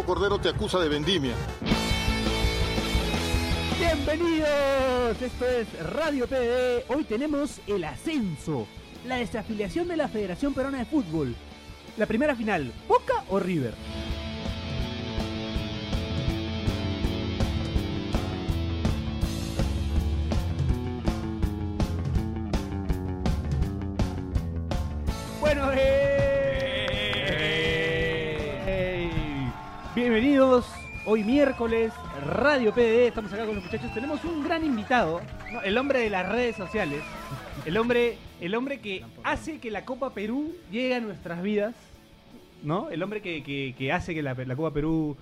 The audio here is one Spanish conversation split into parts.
Cordero te acusa de vendimia. Bienvenidos, esto es Radio PD. Hoy tenemos el ascenso, la desafiliación de la Federación Peruana de Fútbol. La primera final, Boca o River. Bienvenidos. Hoy miércoles, Radio PD, estamos acá con los muchachos. Tenemos un gran invitado, ¿no? el hombre de las redes sociales, el hombre, el hombre que hace que la Copa Perú llegue a nuestras vidas, ¿no? El hombre que, que- que hace que la, la Copa Perú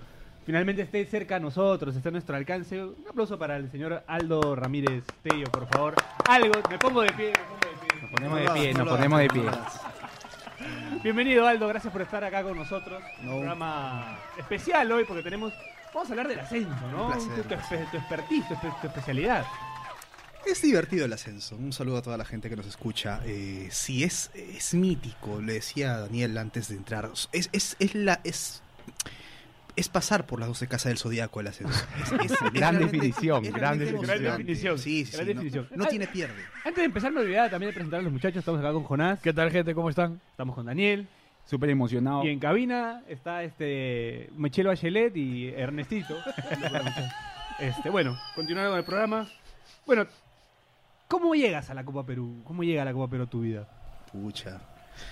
finalmente esté cerca a nosotros, esté a nuestro alcance. Un aplauso para el señor Aldo Ramírez Tello, por favor. Algo, me pongo de pie, me pongo de pie. Nos ponemos de pie, nos ponemos de pie. Bienvenido Aldo, gracias por estar acá con nosotros. No. Un programa especial hoy porque tenemos. Vamos a hablar del ascenso, ¿no? Un placer, tu, tu espe- tu expertise, tu, espe- tu especialidad. Es divertido el ascenso. Un saludo a toda la gente que nos escucha. Eh, sí, es, es mítico. Le decía Daniel antes de entrar. Es, es, es la. Es, es pasar por las 12 casas del zodiaco el ascenso. Es, es- es Gran definición, es gran definición. emocionante. Gran definición, Sí, sí, gran sí, no- definición. No, tiene pierde. Antes de empezar, me olvidaba también de presentar a los muchachos. Estamos acá con Jonás, ¿Qué tal, gente? ¿Cómo están? estamos con Daniel. Súper emocionado. Y en cabina está este Michelle Bachelet y Ernestito. este, bueno, continuando con el programa. Bueno, ¿cómo llegas a la Copa Perú? ¿Cómo llega a la Copa Perú a tu vida? Pucha.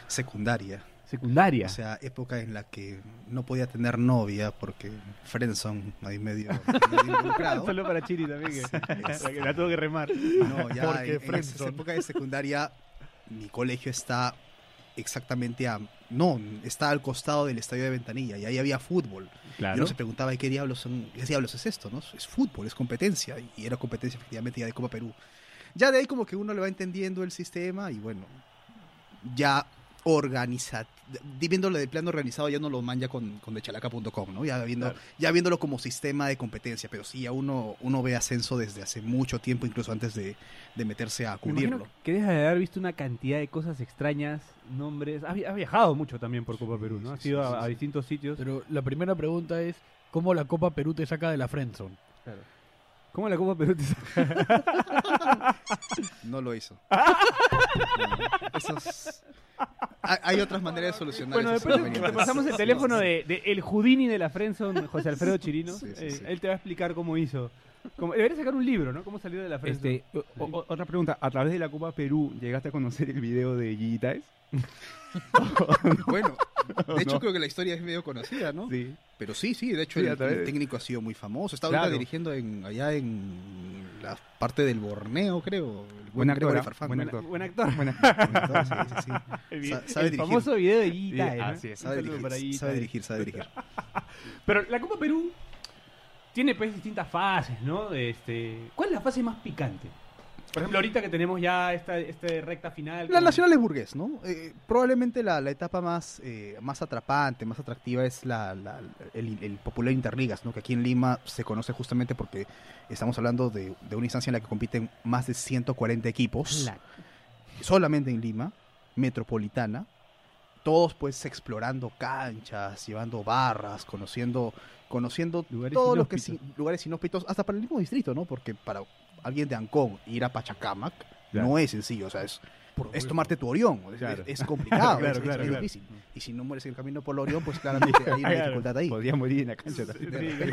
Secundaria. Secundaria. O sea, época en la que no podía tener novia porque Frenson ahí medio, medio involucrado. Solo para Chiri también, que, Sí. que la tuvo que remar. No, ya Porque en, en esa época de secundaria, mi colegio está exactamente a... No, está al costado del estadio de Ventanilla y ahí había fútbol. Y Claro. uno se preguntaba, ¿y qué diablos, son, qué diablos es esto? ¿no? Es fútbol, es competencia. Y era competencia efectivamente ya de Copa Perú. Ya de ahí como que uno le va entendiendo el sistema y bueno, ya organiza, viéndolo de plano organizado ya uno lo manja con, con dechalaca.com, ¿no? Ya, viendo, Claro. ya viéndolo como sistema de competencia, pero sí, ya uno, uno ve ascenso desde hace mucho tiempo, incluso antes de, de meterse a cubrirlo. que dejas de haber visto una cantidad de cosas extrañas, nombres. Has, has viajado mucho también por Copa Perú, ¿no? Has sí, ido sí, a, a distintos sitios. Pero la primera pregunta es, ¿cómo la Copa Perú te saca de la friendzone? ¿Cómo la Copa Perú te No lo hizo. No, esos- Hay, otras maneras de solucionar Bueno, después te pasamos el teléfono de, de el Houdini de la Friendzone, José Alfredo Chirino. Sí, sí, Eh, sí. Él te va a explicar cómo hizo. Cómo, debería sacar un libro, ¿no? Cómo salir de la Friendzone. Este, o- o- otra pregunta, ¿a través de la Copa Perú llegaste a conocer el video de Gigi Taes? Bueno, de hecho No. creo que la historia es medio conocida, ¿no? Sí. Pero sí, sí, de hecho Sí, el, técnico ha sido muy famoso. Está Claro. ahorita dirigiendo en, allá en la parte del Borneo, creo. El Buen actor, ¿ah? Farfán, buen actor. Buen actor. Buen actor, sí, sí, sí. El, Sa- el sabe dirigir. famoso video de es. Un Sabe para sabe eh. dirigir, sabe dirigir. Pero la Copa Perú tiene pues distintas fases, ¿no? Este, ¿Cuál es la fase más picante? Por ejemplo, ahorita que tenemos ya esta, esta recta final. La con- Nacional es burgués, ¿no? Eh, probablemente la, la etapa más, eh, más atrapante, más atractiva es la, la- el, el popular Interligas, ¿no? Que aquí en Lima se conoce justamente porque estamos hablando de, de una instancia en la que compiten más de 140 equipos, La- solamente en Lima, metropolitana, todos pues explorando canchas, llevando barras, conociendo, conociendo Lugares todo lo que lugares inhóspitos, hasta para el mismo distrito, ¿no? Porque para alguien de Ancón ir a Pachacamac Claro. no es sencillo, o sea, es, es tomarte tu Orión, es, Claro. es- es complicado, Claro, es, difícil. Y si no mueres en el camino por el Orión, pues claramente hay una dificultad ahí. Podía morir en la cancha también.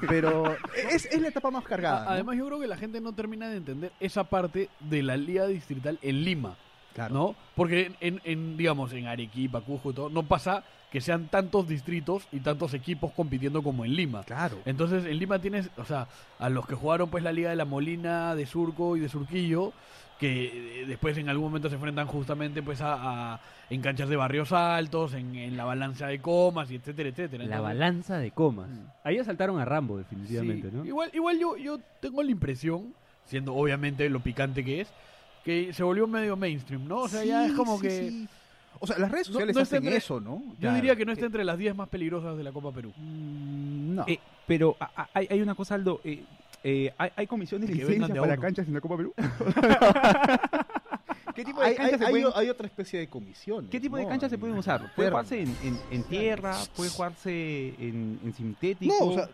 Pero es, es la etapa más cargada. ¿no? Además, yo creo que la gente no termina de entender esa parte de la liga distrital en Lima, Claro. ¿no? Porque en, en, digamos, en Arequipa, todo, no pasa que sean tantos distritos y tantos equipos compitiendo como en Lima. Claro. Entonces, en Lima tienes, o sea, a los que jugaron pues la Liga de la Molina, de Surco y de Surquillo, que eh, después en algún momento se enfrentan justamente pues a, a- en canchas de barrios altos, en, en la balanza de comas y etcétera, etcétera. La Entonces, balanza de comas. Mm. Ahí asaltaron a Rambo, definitivamente, sí, ¿no? Igual, igual yo, yo tengo la impresión, siendo obviamente lo picante que es, que se volvió medio mainstream, ¿no? O sea, ya es como sí, que... sí. O sea, las redes No- sociales no está hacen entre- eso, ¿no? Yo Ya, diría que no está eh, entre las 10 más peligrosas de la Copa Perú. mm, no. Eh, pero a- a- hay, hay una cosa, Aldo. eh, eh, hay, hay comisiones de licencia para canchas en la Copa Perú. ¿Qué tipo de hay, canchas hay- se hay- pueden- hay otra especie de comisiones. ¿Qué tipo de ¿no? canchas se En- pueden usar? ¿Puede jugarse en, en- en tierra? ¿Puede jugarse en, en sintético? No, o sea,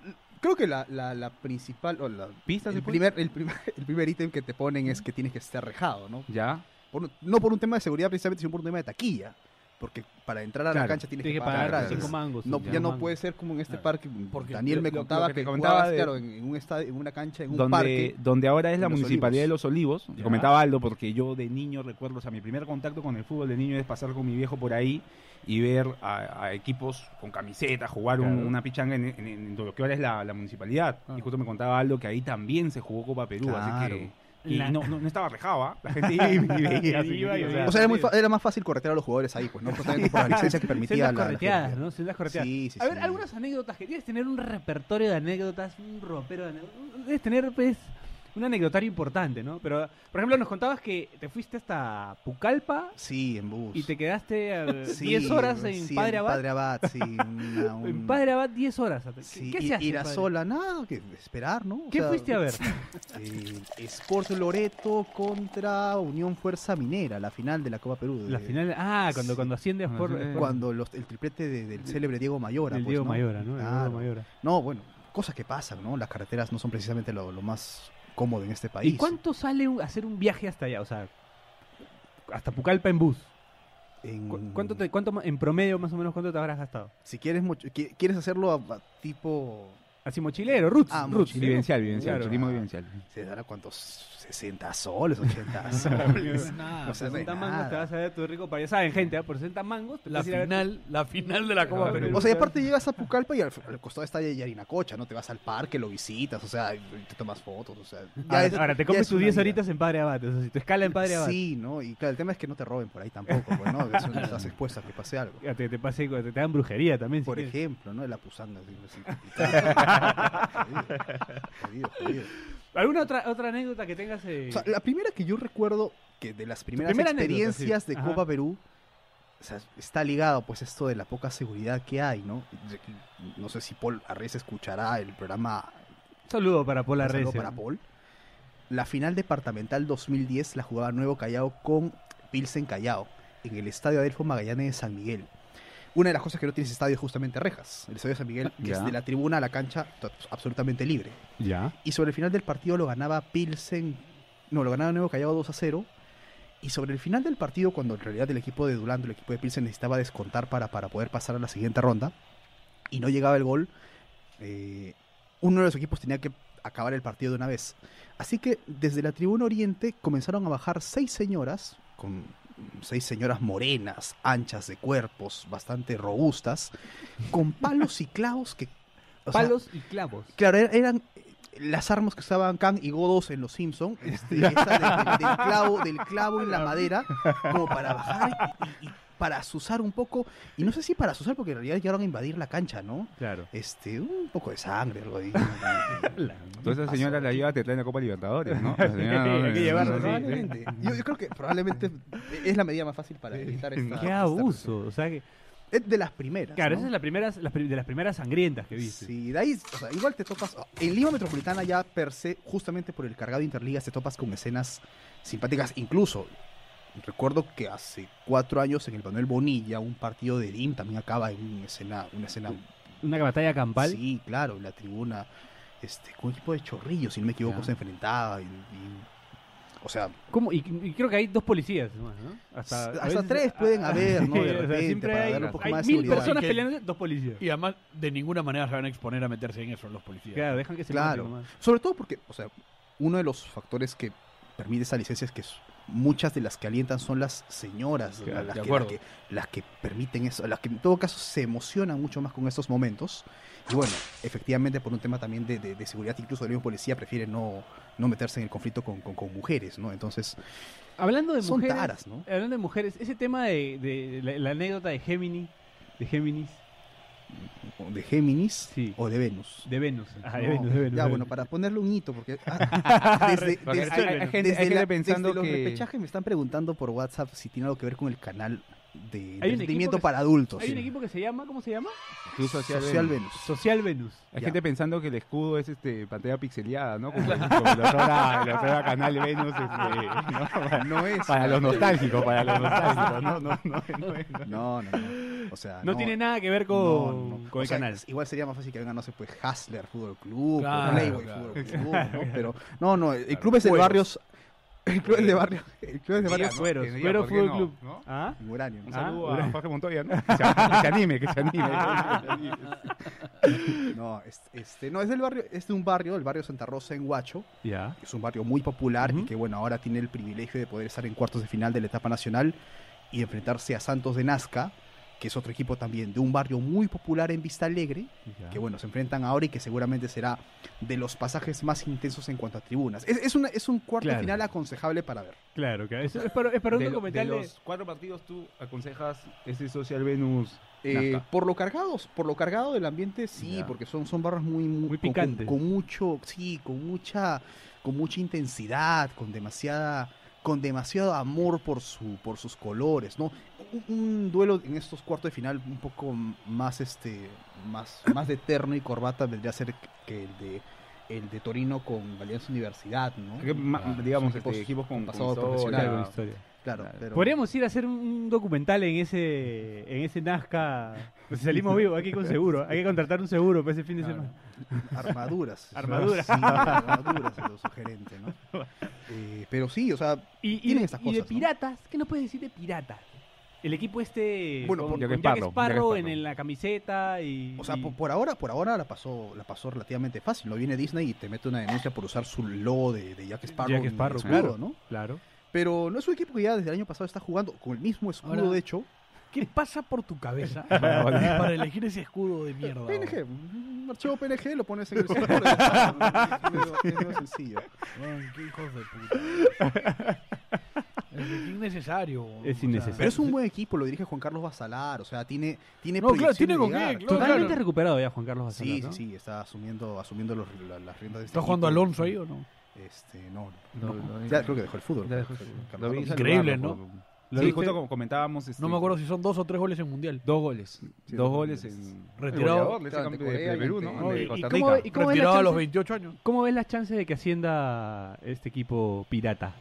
creo que la, la, la principal, o la, ¿Pistas se el, primer, el, primer, el primer ítem que te ponen es que tienes que estar rejado, ¿no? Ya. Por no por un tema de seguridad precisamente, sino por un tema de taquilla. Porque para entrar a la cancha tienes Tienes que que pagar. cinco mangos. No, ya no puede ser como en este Claro. parque. Porque Daniel me lo- lo contaba que te que, comentaba jugabas, de- claro, en, en un estadio, en una cancha, en un donde, parque. donde ahora es la Los Municipalidad de. Los Olivos. Ya. Comentaba Aldo porque yo de niño recuerdo, o sea, mi primer contacto con el fútbol de niño es pasar con mi viejo por ahí y ver a, a equipos con camiseta, jugar un- una pichanga en, en- en lo que ahora es la, la municipalidad. Ah. Y justo me contaba Aldo que ahí también se jugó Copa Perú, así Claro. que... Y La- no, no, no estaba rejado, ¿ah? La gente iba y veía, así Iba y que, o sea, O sea, era, muy era más fácil corretear a los jugadores ahí, pues, ¿no? Justamente por la licencia que permitía Sendas la, la correteadas, federación. ¿no? Sendas correteadas. Sí, sí, A ver, sí. algunas anécdotas que tienes que tener un repertorio de anécdotas, un ropero de anécdotas. Debes tener, pues, un anecdotario importante, ¿no? Pero, por ejemplo, nos contabas que te fuiste hasta Pucallpa Sí, en bus. y te quedaste eh, Sí, 10 horas en sí, Padre Abad. Padre Abad, sí. una- un- En Padre Abad 10 horas. ¿Qué, Sí, qué y- se hace? ir a sola, nada, que esperar, ¿no? O ¿Qué sea, fuiste a ver? eh, Sport Loreto contra Unión Fuerza Minera, la final de la Copa Perú. de- La final. Ah, cuando, Sí. cuando asciende a Cuando Sport. Sport- Cuando los- el triplete de- del célebre Diego Mayora. el pues, Diego ¿no? Mayora, ¿no? El. Diego Mayora. No, bueno, cosas que pasan, ¿no? Las carreteras no son precisamente lo, lo más cómodo en este país. ¿Y cuánto sale hacer un viaje hasta allá? O sea, hasta Pucallpa en bus. En- ¿Cu- ¿Cuánto, te, cuánto en promedio más o menos cuánto te habrás gastado? Si quieres, mucho- qui- quieres hacerlo a, a tipo... Así mochilero, roots. Ah, roots. mochilero. Vivencial, vivencial, Claro. turismo vivencial. ¿Se dará cuántos? 60 soles, 80 soles. Nada. No sé, 60 nada. mangos te vas a ver tu rico para Ya saben, gente, ¿eh? por 60 mangos te La a final, la final de la Copa. Perú. O sea, y aparte llegas a Pucallpa y al, al costado está Yarinacocha, ¿no? Te vas al parque, lo visitas, o sea, te tomas fotos, o sea... Ahora, es- ahora te comes es tus una 10 vida. horitas en Padre Abad. O sea, si tu escala en Padre Abad. Sí, ¿no? Y claro, el tema es que no te roben por ahí tampoco, pues, ¿no? Eso no estás expuesto a que pase algo. Ya Te, te, pase- te, te dan brujería también. si Por quieres. ejemplo, ¿no? La pusanga. así, así. Jodido, jodido, jodido. ¿Alguna otra, otra anécdota que tengas? eh? O sea, la primera que yo recuerdo, que de las primeras primera anécdota, experiencias sí. de Ajá. Copa Perú, o sea, está ligado pues esto de la poca seguridad que hay, ¿no? No sé si Paul Arres escuchará el programa saludo para Paul Un Arrece. saludo para Paul. La final departamental 2010 la jugaba Nuevo Callao con Pilsen Callao en el estadio Adelfo Magallanes de San Miguel. Una de las cosas que no tiene ese estadio es justamente rejas. El estadio de San Miguel, que Ya. es de la tribuna a la cancha absolutamente libre. Ya. Y sobre el final del partido lo ganaba Pilsen, no, lo ganaba Nuevo Callao 2 a 0. Y sobre el final del partido, cuando en realidad el equipo de Dulando, el equipo de Pilsen necesitaba descontar para, para poder pasar a la siguiente ronda, y no llegaba el gol, eh, uno de los equipos tenía que acabar el partido de una vez. Así que desde la tribuna oriente comenzaron a bajar seis señoras, con seis señoras morenas, anchas de cuerpos, bastante robustas, con palos y clavos que... sea, Palos y clavos. Claro, er- eran las armas que usaban Kang y Godos en Los Simpson, este, esa de- de- del clavo, del clavo en la madera, como para bajar y, y para asusar un poco, y no sé si para asusar porque en realidad llegaron a invadir la cancha, ¿no? Claro. Este, un poco de sangre, algo ahí. Entonces esa señora la lleva, te trae la Copa Libertadores, ¿no? La señora, Hay que llevarla, no, sí. no, Probablemente. Yo, yo creo que probablemente es la medida más fácil para evitar esta. Qué esta abuso. O sea que. Es de las primeras. claro, ¿no? esa es la primeras, las de las primeras sangrientas que viste. Sí, de ahí, o sea, igual te topas. En Lima Metropolitana ya per se, justamente por el cargado de Interligas, te topas con escenas simpáticas. Incluso, recuerdo que hace cuatro años en el Manuel Bonilla, un partido de DIM también acaba en una escena. Una escena Una batalla campal. Sí, claro, en la tribuna. Este, con un equipo de chorrillos, si no me equivoco, Ya. se enfrentaba. y- y- o sea, ¿Cómo? Y, y creo que hay dos policías, ¿no? Hasta, Hasta veces- tres pueden haber, ¿no? De o sea, repente, siempre para hay, un poco hay más de mil seguridad. personas que- peleando, dos policías. Y además, de ninguna manera se van a exponer a meterse en eso los policías. Claro, dejan que se Claro. nomás. Sobre todo porque, o sea, uno de los factores que permite esa licencia es que muchas de las que alientan son las señoras, Claro, las, de que, las, que, las que permiten eso, las que en todo caso se emocionan mucho más con estos momentos. Y bueno, efectivamente por un tema también de, de- de seguridad, incluso el mismo policía prefiere no, no meterse en el conflicto con, con- con mujeres, ¿no? Entonces, Hablando de son mujeres, taras, ¿no? hablando de mujeres, ese tema de, de la, la anécdota de Gemini, de Géminis, De Géminis Sí. o de Venus. de Venus. Ajá, de No, Venus, de Venus. ya, de bueno, Venus. para ponerle un hito, porque ah, desde, Porque desde- hay, hay gente, desde hay gente la- pensando desde los repechajes me están preguntando por WhatsApp si tiene algo que ver con el canal de Hay entretenimiento para adultos. Hay sí. un equipo que se llama, ¿cómo se llama? Club Social, Social Venus. Venus. Social Venus. Hay Ya. gente pensando que el escudo es este pantalla pixeleada, ¿no? Como, como Canal Venus, este, ¿no? Para, No es. para los nostálgicos, para los nostálgicos, no, no, no, no, es, ¿no? No, no, no. O sea, No, tiene nada que ver con, no, no, no. con O el sea, canal. Igual sería más fácil que venga, no sé, pues Hasler Fútbol Club, Claro, o Playboy claro. Fútbol Club, ¿no? Pero no, no, el club es de barrios. El club es de barrio. El club de diga, Cuero ¿por qué Fútbol? Club. ¿no? ¿Ah? Uranio. Un Ah, saludo a Jorge Montoya, ¿no? Que se, que se anime, que se anime. No, es- este, no, es del barrio, es de un barrio, el barrio Santa Rosa en Huacho, Ya. que es un barrio muy popular y que bueno, ahora tiene el privilegio de poder estar en cuartos de final de la etapa nacional y enfrentarse a Santos de Nazca, que es otro equipo también de un barrio muy popular en Vista Alegre, que bueno, se enfrentan ahora y que seguramente será de los pasajes más intensos en cuanto a tribunas. Es, es, una, es un cuarto Claro. final aconsejable para ver. Claro, claro. Es, es para, es para un de, lo- documental de de... los cuatro partidos, ¿tú aconsejas ese Social Venus? Eh, por lo cargados, por lo cargado del ambiente, sí, Ya. porque son, son barras muy, muy, Muy con- picantes. Con, mucho, sí, con mucha, con mucha intensidad, con demasiada, con demasiado amor por su, por sus colores, ¿no? Un, un duelo en estos cuartos de final un poco más, este, más, más de terno y corbata vendría a ser que el de el de Torino con Alianza Universidad, ¿no? Que Ah, digamos, este, equipos con, pasado con profesional. historia. Claro, historia. Claro, Claro. pero Podríamos ir a hacer un documental en ese en ese Nazca. Pues si salimos vivos, hay que ir con seguro. Hay que contratar un seguro para ese fin de Claro. semana. Armaduras. Armaduras. Sí, armaduras es lo sugerente, ¿no? Eh, pero sí, o sea, Y, y, Tienen estas y de cosas, ¿no? piratas, ¿qué nos puedes decir de piratas? El equipo este Bueno, con, con Jack Sparrow, en, la camiseta y... o sea, y- por, por ahora, por ahora la pasó, la pasó relativamente fácil. No viene Disney y te mete una denuncia por usar su logo de, de Jack Sparrow, Jack en el Sparrow, escudo, claro. ¿no? Claro. Pero no es un equipo que ya desde el año pasado está jugando con el mismo escudo, Ahora- de hecho. ¿Qué pasa por tu cabeza para elegir ese escudo de mierda? PNG, un archivo PNG, lo pones en el servidor. Es sencillo. Qué hijos de puta. Es innecesario. Es innecesario. Pero es un buen equipo, lo dirige Juan Carlos Basalar, o sea, tiene, tiene No, claro, tiene con llegar. qué, claro. Totalmente recuperado ya Juan Carlos Sí, Basalar, sí, sí, está asumiendo, asumiendo los- la- las riendas de este ¿Está jugando equipo. Alonso ahí o no? Este, no, No, no, no, ya creo que dejó el fútbol. Dejó el. Increíble, ¿no? por- ¿Lo Sí, justo como comentábamos. este, No me acuerdo si son dos o tres goles en Mundial. Dos goles. Sí, dos goles en. Retirado. Retirado a los chance- 28 años. ¿Cómo ves las chances de que ascienda este equipo pirata?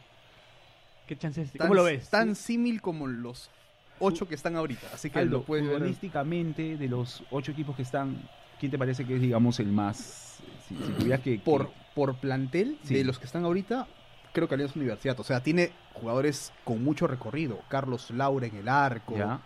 ¿Qué chances? Tan- ¿Cómo lo ves? Tan símil como los ocho que están ahorita. Así que Aldo, lo puedes ver. futbolísticamente, de los ocho equipos que están, ¿quién te parece que es, digamos, el más. Si, si tuvieras que. Por, que- por plantel, Sí. de los que están ahorita, creo que Alianza Universidad. O sea, tiene jugadores con mucho recorrido. Carlos Laura en el arco. Ya.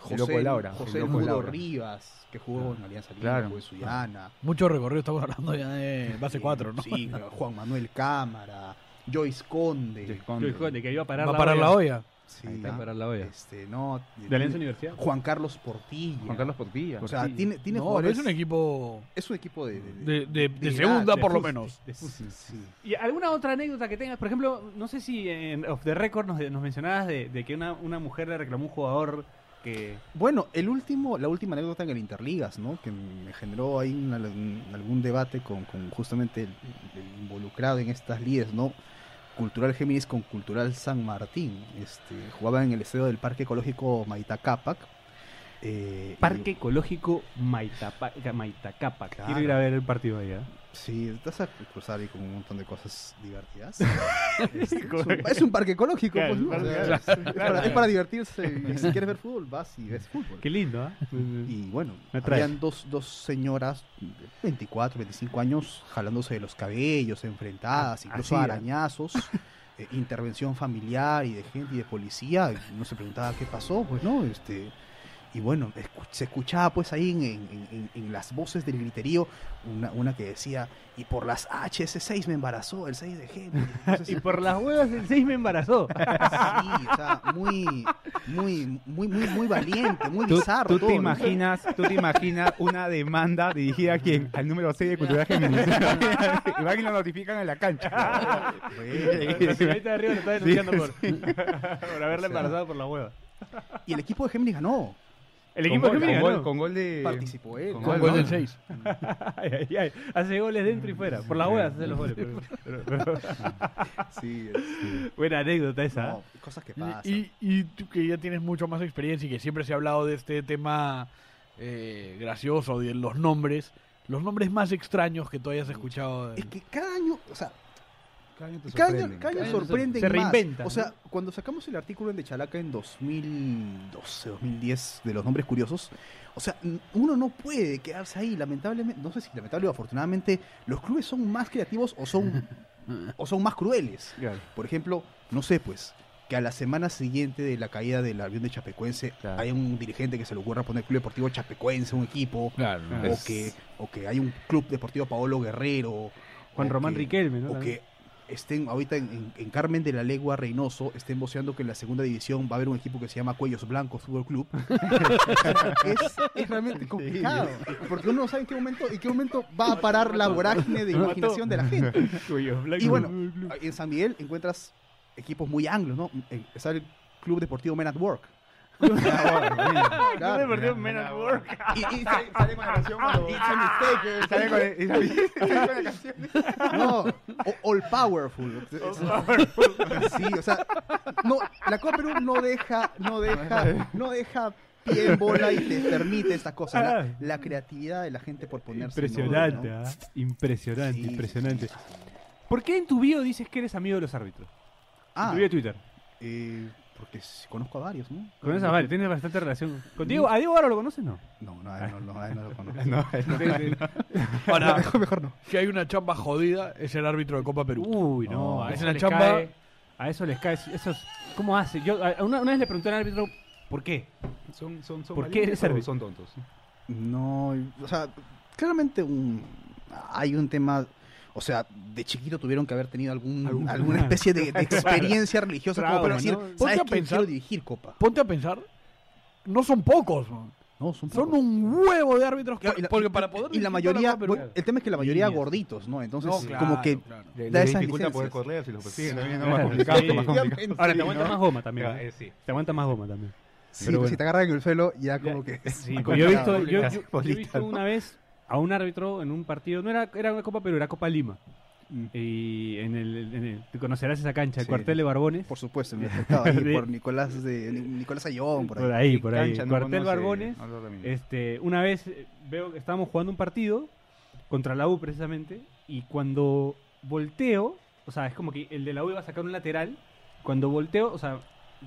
José, Laura, José Mudo Laura. Rivas, que jugó en Alianza Lima, Claro. jugó en Suyana. Mucho recorrido, estamos hablando ya de base Eh, 4, ¿no? Sí, Juan Manuel Cámara, Joyce Conde. Joyce Conde. de que iba a parar Va la parar la olla. Olla. Sí, Ahí está, parar la olla. Este, no, ¿De Alianza Universidad? Juan Carlos Portilla. Juan Carlos Portilla. O sea, Portilla. tiene, tiene No, jugadores. es un equipo es un equipo de. de- de, de- de de segunda, por de lo menos. de fútbol. Sí, sí. ¿Y alguna otra anécdota que tengas? Por ejemplo, no sé si en Off the Record nos, nos mencionabas de, de que una, una mujer le reclamó un jugador que... Bueno, el último, la última anécdota en el Interligas, ¿no? Que me generó ahí una- un- algún debate con, con justamente el, el involucrado en estas lides, ¿no? Cultural Géminis con Cultural San Martín. Este, jugaba en el estadio del Parque Ecológico Maitacapac. eh, y- Parque Ecológico Maitacapac. Claro. Quiero ir a ver el partido allá. Sí, estás a cruzar ahí con un montón de cosas divertidas. Este, es, un, es un parque ecológico, Claro, pues, ¿no? claro, claro. es, para, es para divertirse. Y si quieres ver fútbol, vas y ves fútbol. Qué lindo, ¿ah? Y bueno, habían dos, dos señoras de 24, 25 años jalándose de los cabellos, enfrentadas, Ah, incluso así, ¿eh? arañazos, eh, intervención familiar y de gente y de policía. y Uno se preguntaba qué pasó, pues no, este y bueno, escu- se escuchaba pues ahí en, en- en- en las voces del griterío una, una que decía, y por las H ese 6 me embarazó, el 6 de Géminis. Entonces, Y por las huevas el 6 me embarazó. sí, o sea, muy, muy, muy, muy, muy valiente, muy ¿Tú, bizarro. tú todo, te ¿no? imaginas, tú te imaginas una demanda dirigida a quién? Al número 6 de Cultura Géminis. y van y lo notifican en la cancha. La señorita de arriba lo está denunciando por, por haberle O sea, embarazado por la hueva. Y el equipo de Géminis ganó. El Con equipo gol, que me con ganó. gol, con gol de... Participó él. con Con gol, del 6. Ay, ay, ay. Hace goles dentro y fuera. Por las huevas hace los goles. pero- pero- pero- Sí, buena anécdota esa. no, cosas que pasan. Y, y tú que ya tienes mucho más experiencia y que siempre se ha hablado de este tema eh, gracioso, de los nombres, los nombres más extraños que tú hayas escuchado. de- Es que cada año, o sea, Cada año te cada año, sorprenden. cada año Cada año sorprenden se más. reinventan, O sea, ¿no? cuando sacamos el artículo en De Chalaca en 2012, 2010 de los nombres curiosos, o sea, uno no puede quedarse ahí, lamentablemente, no sé si lamentable o afortunadamente, los clubes son más creativos o son, o son más crueles. Claro. Por ejemplo, no sé, pues, que a la semana siguiente de la caída del avión de Chapecuense Claro. hay un dirigente que se le ocurra poner Club Deportivo Chapecuense, un equipo, Claro, o, es- que, o que hay un Club Deportivo Paolo Guerrero, Juan Román que- Riquelme, ¿no? o que estén ahorita en, en- en Carmen de la Legua Reynoso, estén voceando que en la segunda división va a haber un equipo que se llama Cuellos Blancos Fútbol Club. es, es realmente complicado, porque uno no sabe en qué momento, en qué momento va a parar la vorágine de imaginación de la gente. Y bueno, en San Miguel encuentras equipos muy anglos, ¿no? En- Está el Club Deportivo Men at Work. Claro. Deportivo Men at Work. Y, y sale, sale con la canción cuando- It's a mistake. Sale con el- sale con la canción. No, o- All Powerful. Sí, o sea, no, la Copa Perú no deja, no deja, no deja pie en bola y te permite estas cosas. La, la creatividad de la gente por ponerse. en Impresionante, orden, ¿no? ¿ah? Impresionante, Sí, impresionante. sí, sí, sí. ¿Por qué en tu bio dices que eres amigo de los árbitros? En Ah, tu bio de Twitter. eh, porque conozco a varios, ¿no? Con esa vale, tienes bastante relación. ¿Con Diego? ¿A Diego ahora lo conoces no? No, no, a él no, no, a él no lo conozco. No, Ahora, mejor, mejor no. si hay una chamba jodida, es el árbitro de Copa Perú. Uy, no, No, a es eso una les chamba- cae- a eso les cae. Eso es- ¿Cómo hace? Yo a- una, una vez le pregunté al árbitro, ¿por qué? son, son, son ¿Por qué eres árbitro? Son tontos. No, o sea, claramente un, hay un tema, o sea, de chiquito tuvieron que haber tenido algún, Algún- alguna especie de, de experiencia religiosa como para decir, ¿no? Ponte ¿sabes a pensar- Quiero dirigir Copa. Ponte a pensar, no son pocos, man. No, son, son un huevo de árbitros. Claro, y la- porque para poder y la mayoría, toda Copa bueno, el tema es que la mayoría Niñas. gorditos, ¿no? Entonces, No, claro, como que claro. Le, Da le esas dificulta poder correr si los persiguen. también, ¿no? Claro, Más complicado, sí. más complicado. Ahora te Sí, aguanta ¿no? más goma también. Eh, sí. Te aguanta más goma también. sí, Pero pues, bueno. si te agarran en el suelo, ya como que... Sí, yo he visto, yo, yo- yo he visto ¿no? una vez a un árbitro en un partido, no era, era una Copa Perú, era Copa Lima. Mm. Y en el, en el- tú conocerás esa cancha, el Sí. cuartel de Barbones. Por supuesto, me afectaba ahí De- por Nicolás de Nicolás Ayón, por ahí. Por ahí, por ahí. Cancha Cuartel Barbones. Este, una vez eh, veo que estábamos jugando un partido contra la U precisamente y cuando volteo, o sea, es como que el de la U iba a sacar un lateral, cuando volteo, o sea,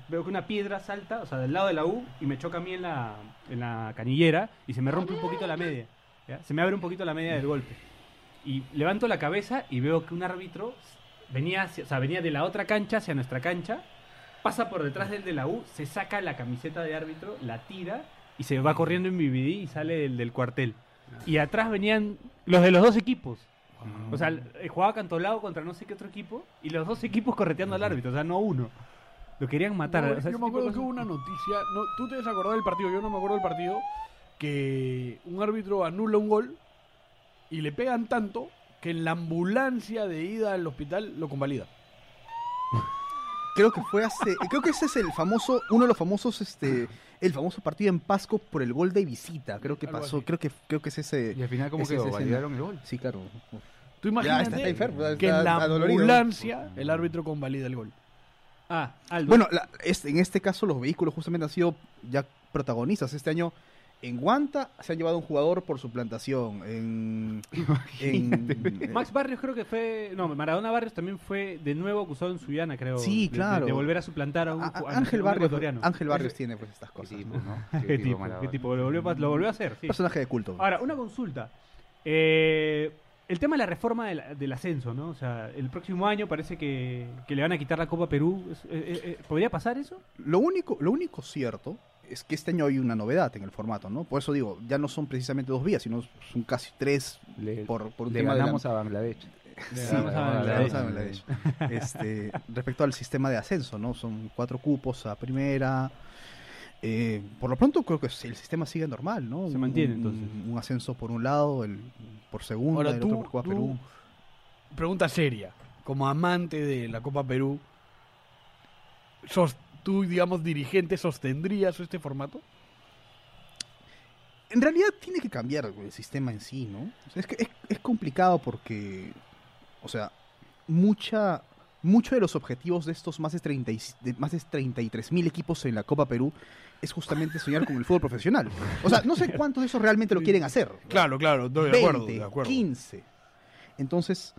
veo que una piedra salta, o sea, del lado de la U y me choca a mí en la, en la canillera y se me rompe un poquito la media, ¿ya? se me abre un poquito la media del golpe. Y levanto la cabeza y veo que un árbitro venía, hacia- o sea, venía de la otra cancha hacia nuestra cancha, pasa por detrás del de la U, se saca la camiseta de árbitro, la tira y se va corriendo en BBD y sale del, del cuartel. Y atrás venían los de los dos equipos. O sea, eh, jugaba Cantolao contra no sé qué otro equipo y los dos equipos correteando al árbitro, o sea, no uno. Lo querían matar. No, o sea, yo me acuerdo que hubo una noticia. No, Tú te debes acordar del partido, yo no me acuerdo del partido. Que un árbitro anula un gol y le pegan tanto que en la ambulancia de ida al hospital lo convalida. Creo que fue hace, creo que ese es el famoso, uno de los famosos, este, el famoso partido en Pasco por el gol de visita. Creo que Algo pasó, así. creo que, creo que es ese. Y al final, ¿cómo ese- quedó? ese- ¿Validaron el gol? Sí, claro. Tú Ya, imagínate está, está enfermo, está- que en la adolorido. ambulancia el árbitro convalida el gol. Ah, Aldo. Bueno, la- este- en este caso los vehículos justamente han sido ya protagonistas. Este año en Guanta se han llevado a un jugador por suplantación. En, en- Max Barrios creo que fue. No, Maradona Barrios también fue de nuevo acusado en Suyana, creo. Sí, de- de- claro. De, volver a suplantar a un. a- a- a- a Ángel un Barrios, ecuatoriano. Ángel Barrios tiene pues estas ¿Qué cosas. tipo, ¿no? ¿Qué tipo? Maradona. ¿Qué tipo? Lo volvió, a- lo volvió a hacer, sí. Personaje de culto. Ahora, una consulta. Eh, el tema de la reforma del, del ascenso, ¿no? O sea, el próximo año parece que, que le van a quitar la Copa Perú. Eh, eh, eh, ¿Podría pasar eso? Lo único, lo único cierto es que este año hay una novedad en el formato, ¿no? Por eso digo, ya no son precisamente dos vías, sino son casi tres Le, por, por un le tema de la- a Bangladesh. Le Sí, ganamos a le Bangladesh. ganamos a Bangladesh. Este, respecto al sistema de ascenso, ¿no? Son cuatro cupos a primera. Eh, por lo pronto creo que el sistema sigue normal, ¿no? Se Un- mantiene, un- entonces. Un, ascenso por un lado, el por segundo, Ahora el tú, otro por Copa tú- Perú. pregunta seria, como amante de la Copa Perú, sos, tú, digamos, dirigente, ¿sostendrías este formato? en realidad tiene que cambiar el sistema en sí, ¿no? O sea, es que es, es complicado porque, o sea, mucha, mucho de los objetivos de estos más de, 30 y- de más de 33 mil equipos en la Copa Perú es justamente soñar con el fútbol profesional. O sea, no sé cuántos de esos realmente lo quieren hacer. Claro, claro, estoy de 20, acuerdo, de acuerdo. 15. Entonces,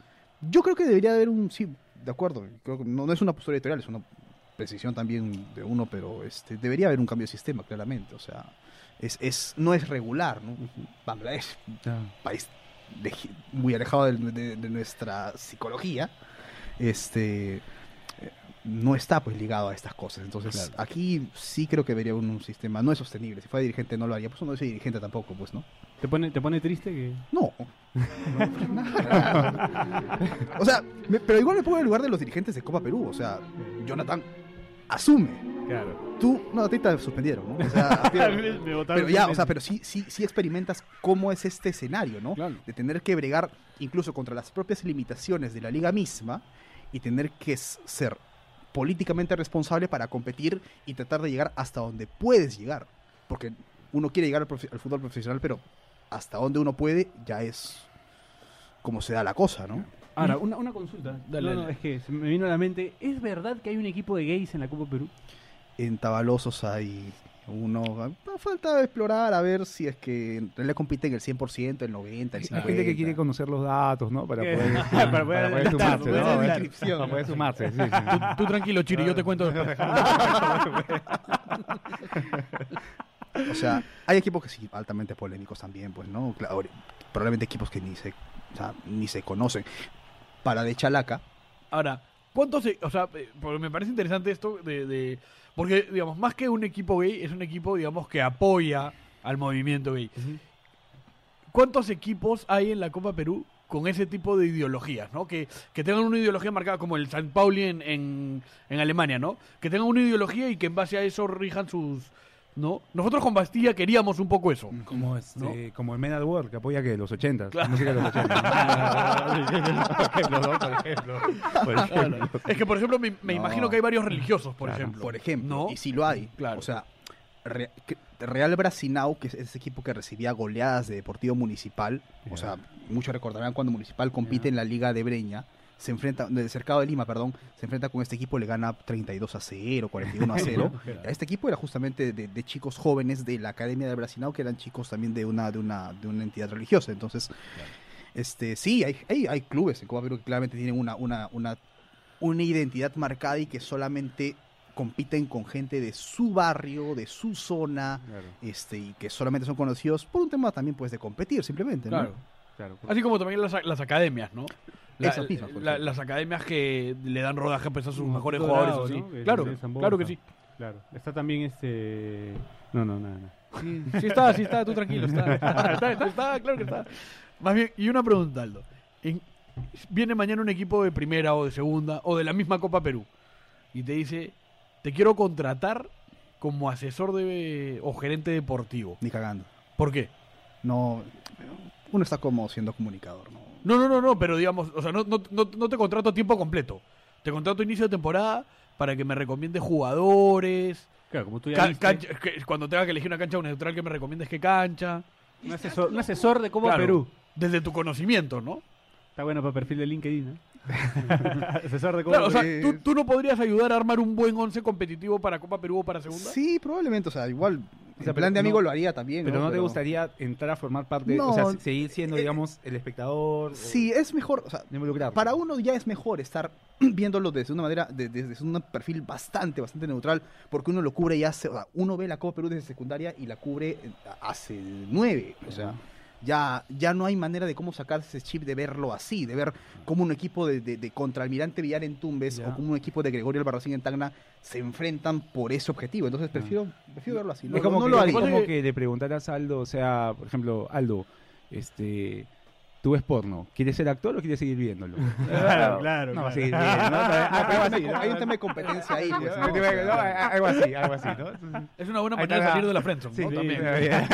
yo creo que debería haber un, sí, de acuerdo, creo que no, no es una postura editorial, es una precisión también de uno, pero este debería haber un cambio de sistema, claramente. O sea, es, es, no es regular, ¿no? Bangladesh, país muy alejado de, de- de nuestra psicología, este eh, no está pues ligado a estas cosas. Entonces, aquí sí creo que debería haber un, sistema, no es sostenible. Si fuera dirigente no lo haría, pues no soy dirigente tampoco, pues, ¿no? ¿Te pone, ¿Te pone triste que.? No. No, o sea, me- pero igual me pongo en el lugar de los dirigentes de Copa Perú. O sea, Jonathan asume. Claro. Tú, no, a ti te suspendieron, ¿no? O sea, pero ya, o sea, pero sí, sí, sí experimentas cómo es este escenario, ¿no? Claro. De tener que bregar incluso contra las propias limitaciones de la liga misma y tener que ser políticamente responsable para competir y tratar de llegar hasta donde puedes llegar. Porque uno quiere llegar al, al fútbol profesional, pero hasta donde uno puede ya es como se da la cosa, ¿no? Ahora, una, una consulta. Dale, no, no, dale. es que se me vino a la mente. ¿Es verdad que hay un equipo de gays en la Copa Perú? En Tabalosos hay uno... ah, Falta explorar a ver si es que en realidad compiten el 100%, el 90%, el Hay 50%. gente que quiere conocer los datos, ¿no? Para poder, Para poder para poder entrar, sumarse, para ¿no? poder inscripción. Para poder sumarse, sí, sí. Tú, tú tranquilo, Chiri, yo te cuento después. O sea, hay equipos que sí, altamente polémicos también, pues, ¿no? Claro, probablemente equipos que ni se, o sea, ni se conocen. Para de Chalaca, Ahora, ¿cuántos, se- o sea, eh, porque me parece interesante esto de, de- porque, digamos, más que un equipo gay, es un equipo, digamos, que apoya al movimiento gay. ¿Cuántos equipos hay en la Copa Perú con ese tipo de ideologías, ¿no? Que, que tengan una ideología marcada como el San Pauli en, en, en Alemania, ¿no? Que tengan una ideología y que en base a eso rijan sus... ¿No? Nosotros con Bastilla queríamos un poco eso. Como, este, como el Men at Work, que apoya que los 80, Claro. la música de los 80. Por ejemplo, ¿no? Por ejemplo. Por ejemplo. Es que, por ejemplo, me, me No. imagino que hay varios religiosos, por Claro. ejemplo. por ejemplo, ¿No? y sí lo hay. Claro. O sea, Re- Real Brasinau, que es ese equipo que recibía goleadas de Deportivo Municipal, o sea, muchos recordarán cuando Municipal compite en la Liga de Breña, se enfrenta, del Cercado de Lima, perdón, se enfrenta con este equipo, le gana 32 a 0, 41 a 0. Este equipo era justamente de, de chicos jóvenes de la Academia de Brasinau, que eran chicos también de una, de una, de una entidad religiosa. Entonces, este, sí, hay, hay, hay clubes en Copa Perú que claramente tienen una, una, una, una identidad marcada y que solamente compiten con gente de su barrio, de su zona, Claro, este, y que solamente son conocidos por un tema también pues de competir simplemente, ¿no? Claro. claro. Así como también las, las academias, ¿no? La- Esas mismas, por la- ejemplo. las academias que le dan rodaje pues, a sus mejores jugadores. así. ¿no? Que Claro, claro que sí. Claro. Está también este. No, no, nada, nada. Sí, sí está, sí está, tú tranquilo, está, está, está, está, está, claro que está. Más bien, y una pregunta, Aldo. En- viene mañana un equipo de primera o de segunda o de la misma Copa Perú y te dice, te quiero contratar como asesor de, o gerente deportivo. Ni cagando. ¿Por qué? No, uno está como siendo comunicador, ¿no? No, no, no, no, pero digamos, o sea, no, no, no, te contrato a tiempo completo. Te contrato a inicio de temporada para que me recomiendes jugadores. Claro, como tú ya cancha- que cuando tenga que elegir una cancha neutral que me recomiendes qué cancha. un, asesor, un asesor de Copa Claro, Perú. Desde tu conocimiento, ¿no? Está bueno para perfil de LinkedIn, ¿no? asesor de Copa Claro, o sea, Perú. ¿tú, tú no podrías ayudar a armar un buen once competitivo para Copa Perú o para segunda. Sí, probablemente, o sea, igual, O sea, en plan de amigo no- lo haría también, Pero no te gustaría entrar a formar parte, No, o sea, seguir siendo, eh, digamos, el espectador. o Sí, es mejor, o sea, para uno ya es mejor estar viéndolo desde una manera, de- desde un perfil bastante, bastante neutral, porque uno lo cubre ya, hace- o sea, uno ve la Copa Perú desde secundaria y la cubre hace nueve, o sea, ya, ya no hay manera de cómo sacar ese chip de verlo así, de ver cómo un equipo de, de, de Contralmirante Villar en Tumbes Ya. o como un equipo de Gregorio Albarracín en Tacna se enfrentan por ese objetivo, entonces prefiero, prefiero verlo así, no, es como, no que, lo haría. como que le preguntaras a Aldo, o sea, por ejemplo, Aldo, este, tú ves porno, ¿quieres ser actor o quieres seguir viéndolo? Claro, claro, No, va a claro. seguir viendo, ¿no? Algo así, hay un tema de competencia ahí, pues, Algo así, algo así, ¿no? Entonces, Es una buena manera de salir de la friendzone, sí, ¿no? sí, También.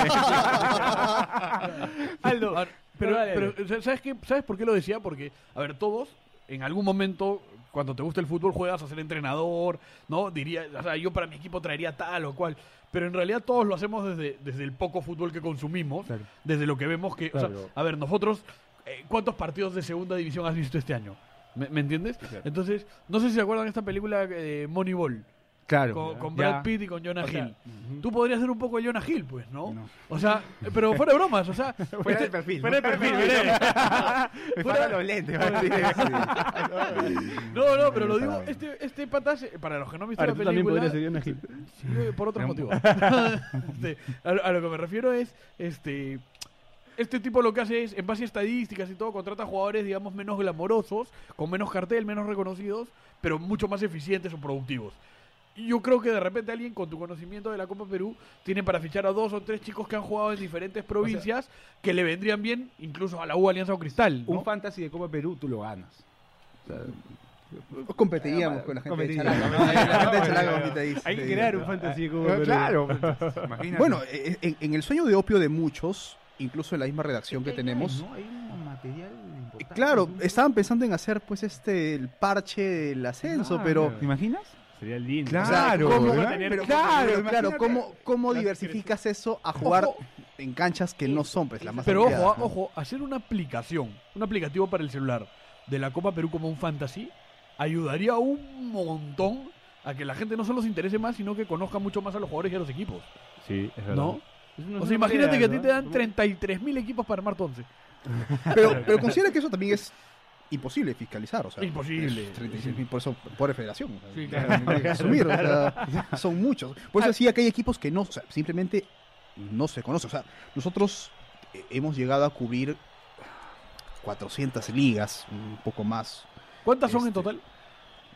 Aldo, pero, pero, ¿sabes qué? ¿Sabes por qué lo decía? Porque, a ver, todos en algún momento cuando te gusta el fútbol juegas a ser entrenador, ¿no? Diría, o sea, yo para mi equipo traería tal o cual. Pero en realidad todos lo hacemos desde, desde el poco fútbol que consumimos, Claro. desde lo que vemos que... o sea, a ver, nosotros, eh, ¿cuántos partidos de segunda división has visto este año? ¿Me, me entiendes? Claro. Entonces, no sé si se acuerdan de esta película eh, Moneyball, Claro. con, con Ya. Brad Pitt y con Jonah O sea, Hill. Tú podrías ser un poco Jonah Hill, pues, ¿no? No. O sea, pero fuera de bromas, o sea... Fuera este- de perfil. fuera de perfil, Me Fuera- los lentes. No, no, pero lo digo, este, este pata, para los que no han visto Ahora la tú también película... podrías ser Jonah Hill. Sí, eh, por un- motivos. Este, a, lo- a lo que me refiero es, este, este tipo lo que hace es, en base a estadísticas y todo, contrata jugadores, digamos, menos glamorosos, con menos cartel, menos reconocidos, pero mucho más eficientes o productivos. Yo creo que de repente alguien con tu conocimiento de la Copa Perú tiene para fichar a dos o tres chicos que han jugado en diferentes provincias que le vendrían bien incluso a la U Alianza o Cristal. ¿no? Un fantasy de Copa Perú, tú lo ganas. O sea, Competiríamos con la gente de de ahí. Hay que crear un fantasy como eh, Perú. claro. Imagínate. Bueno, eh, en, en el sueño de opio de muchos, incluso en la misma redacción que tenemos, Hay, ¿no? Hay un material eh, importante. claro, estaban pensando en hacer pues este el parche del ascenso, Claro. pero ¿Te imaginas? Sería lindo. o sea, Claro, ¿cómo, ¿verdad? pero- Claro, pero claro. ¿cómo, cómo diversificas eso a jugar Ojo. en canchas que no son pues las más Pero ojo, ojo, hacer una aplicación, un aplicativo para el celular de la Copa Perú como un fantasy, ayudaría un montón a que la gente no solo se interese más, sino que conozca mucho más a los jugadores y a los equipos. Sí, es verdad. ¿No? Es O sea, imagínate que a ti te dan 33.000 equipos para armar 11. Pero, pero considera que eso también es imposible fiscalizar, o sea, Imposible. es 36.000, por eso, por federación. Sí, asumir, o sea, son muchos. Por eso decía que hay equipos que no, o sea, simplemente no se conocen. O sea, nosotros eh, hemos llegado a cubrir 400 ligas, un poco más. ¿Cuántas son en Este, total?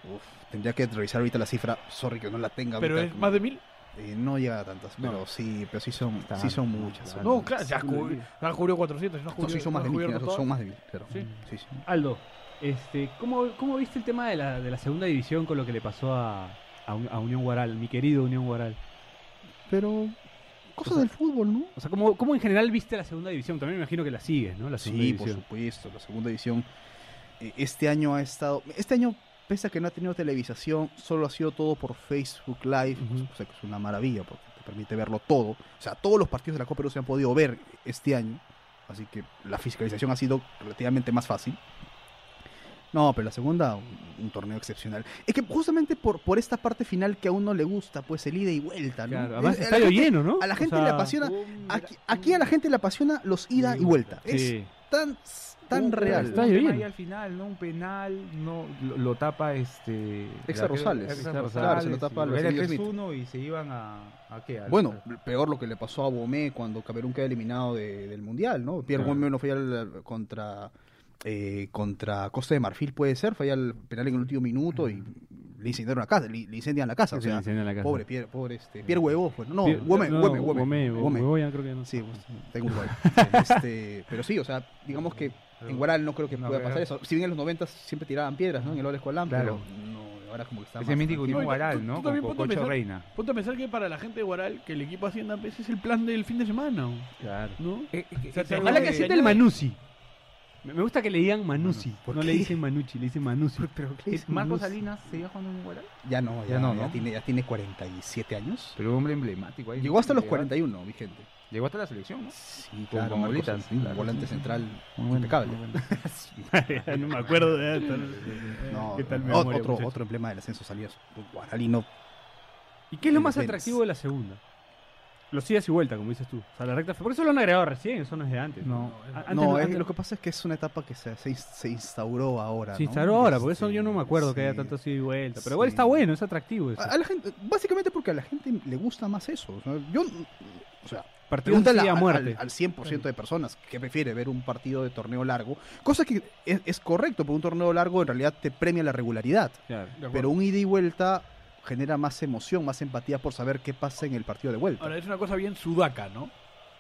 Uf, tendría que revisar ahorita la cifra, sorry que no la tenga. Pero ahorita. es más de mil. Eh, no llega a tantas, pero No. sí, pero sí son, Está- sí son muchas. claro. No, claro, ya, muchas. cubri- ya cubrió 400. No, No, cubrió- sí son más no de mil, cubierto tienes razón, todas. son más de mil, claro. Sí. Sí, sí. Aldo, este, ¿cómo, ¿cómo viste el tema de la, de la segunda división con lo que le pasó a, a, Un- a Unión Guaral, mi querido Unión Guaral? Pero cosas del fútbol, ¿no? O sea, ¿cómo, ¿cómo en general viste la segunda división? También me imagino que la sigues, ¿no? La segunda Sí, por supuesto, la segunda división. eh, Este año ha estado. Este año, pese a que no ha tenido televisación, solo ha sido todo por Facebook Live, Ujú. o sea que es una maravilla porque te permite verlo todo. O sea, todos los partidos de la Copa Perú se han podido ver este año, así que la fiscalización ha sido relativamente más fácil. No, pero la segunda, un, un torneo excepcional. Es que justamente por, por esta parte final que a uno le gusta, pues el ida y vuelta, ¿no? Claro, además Es- a la estadio gente- lleno, ¿no? A la O gente sea, le apasiona. Aquí, aquí a la gente le apasiona los ida y vuelta. Es Sí. tan, tan Un- real. Está un bien. ahí al final, ¿no? Un penal, no lo, lo tapa este. Extra el arquero- Rosales. Claro, Rosales, se lo tapa Era Emilio 3-1 y se iban a. ¿A qué? Al- Bueno, al- peor lo que le pasó a Bomé cuando Camerún queda eliminado de- del Mundial, ¿no? Pierre Claro. Bomé no falla el- contra, eh, contra Costa de Marfil, puede ser, falla el penal en el último minuto y le incendiaron la casa, le, le incendian la casa. o Se sea, la casa. pobre Pierre, pobre este, Pierre Huevo, pues, no, Güeme. Güeme, creo que no. Sí, pues, tengo Uruguay. este, pero sí, o sea, digamos que en Guaral no creo que No, pueda pasar eso. Si bien en los 90 siempre tiraban piedras, ¿no? En el Oles Colán, Claro. pero no, ahora como que está Ese más mítico tranquilo. Unión No, tú- Guaral, tú Con Cocho pensar- Reina. Ponte a pensar que para la gente de Guaral, que el equipo Hacienda pues, es el plan del fin de semana, Claro. ¿no? Eh, eh, O sea, es algo Ojalá que acepte el Manusi. Me gusta que le digan Manusi. ¿Por No qué? le dicen Manucci, le dicen Manusi. Pero, ¿qué Eh, es Marcos Manusi? Salinas seguía jugando en Guaral. Ya no, ya, Ya no, ya tiene, ya tiene 47 años. Pero un hombre emblemático ahí. Llegó hasta los Llegó- 41, mi gente. Llegó hasta la selección, ¿no? Sí, Con- con bolitas, sí, claro. volante central Muy bueno, impecable. muy bueno. no me acuerdo de eso. No, ¿Qué tal o- memoria, otro, muchacho? otro emblema del ascenso salía Guaralino. ¿Y qué es lo más atractivo de la segunda? Los idas y vuelta, como dices tú. O sea, la recta. Porque eso lo han agregado recién, eso no es de antes. No. Antes no, es- lo que pasa es que es una etapa que se, se, se instauró ahora. Se ¿no? instaló ahora, porque eso yo no me acuerdo que haya tanto ida y vuelta. Pero igual está bueno, es atractivo eso. A, a la gente, básicamente porque a la gente le gusta más eso. o sea, yo, o sea, pregúntale así a al- muerte. Al, al 100% de personas que prefiere ver un partido de torneo largo. Cosa que es, es correcto, porque un torneo largo en realidad te premia la regularidad. Claro. Pero un ida y vuelta genera más emoción, más empatía por saber qué pasa en el partido de vuelta. Ahora, es una cosa bien sudaca, ¿no?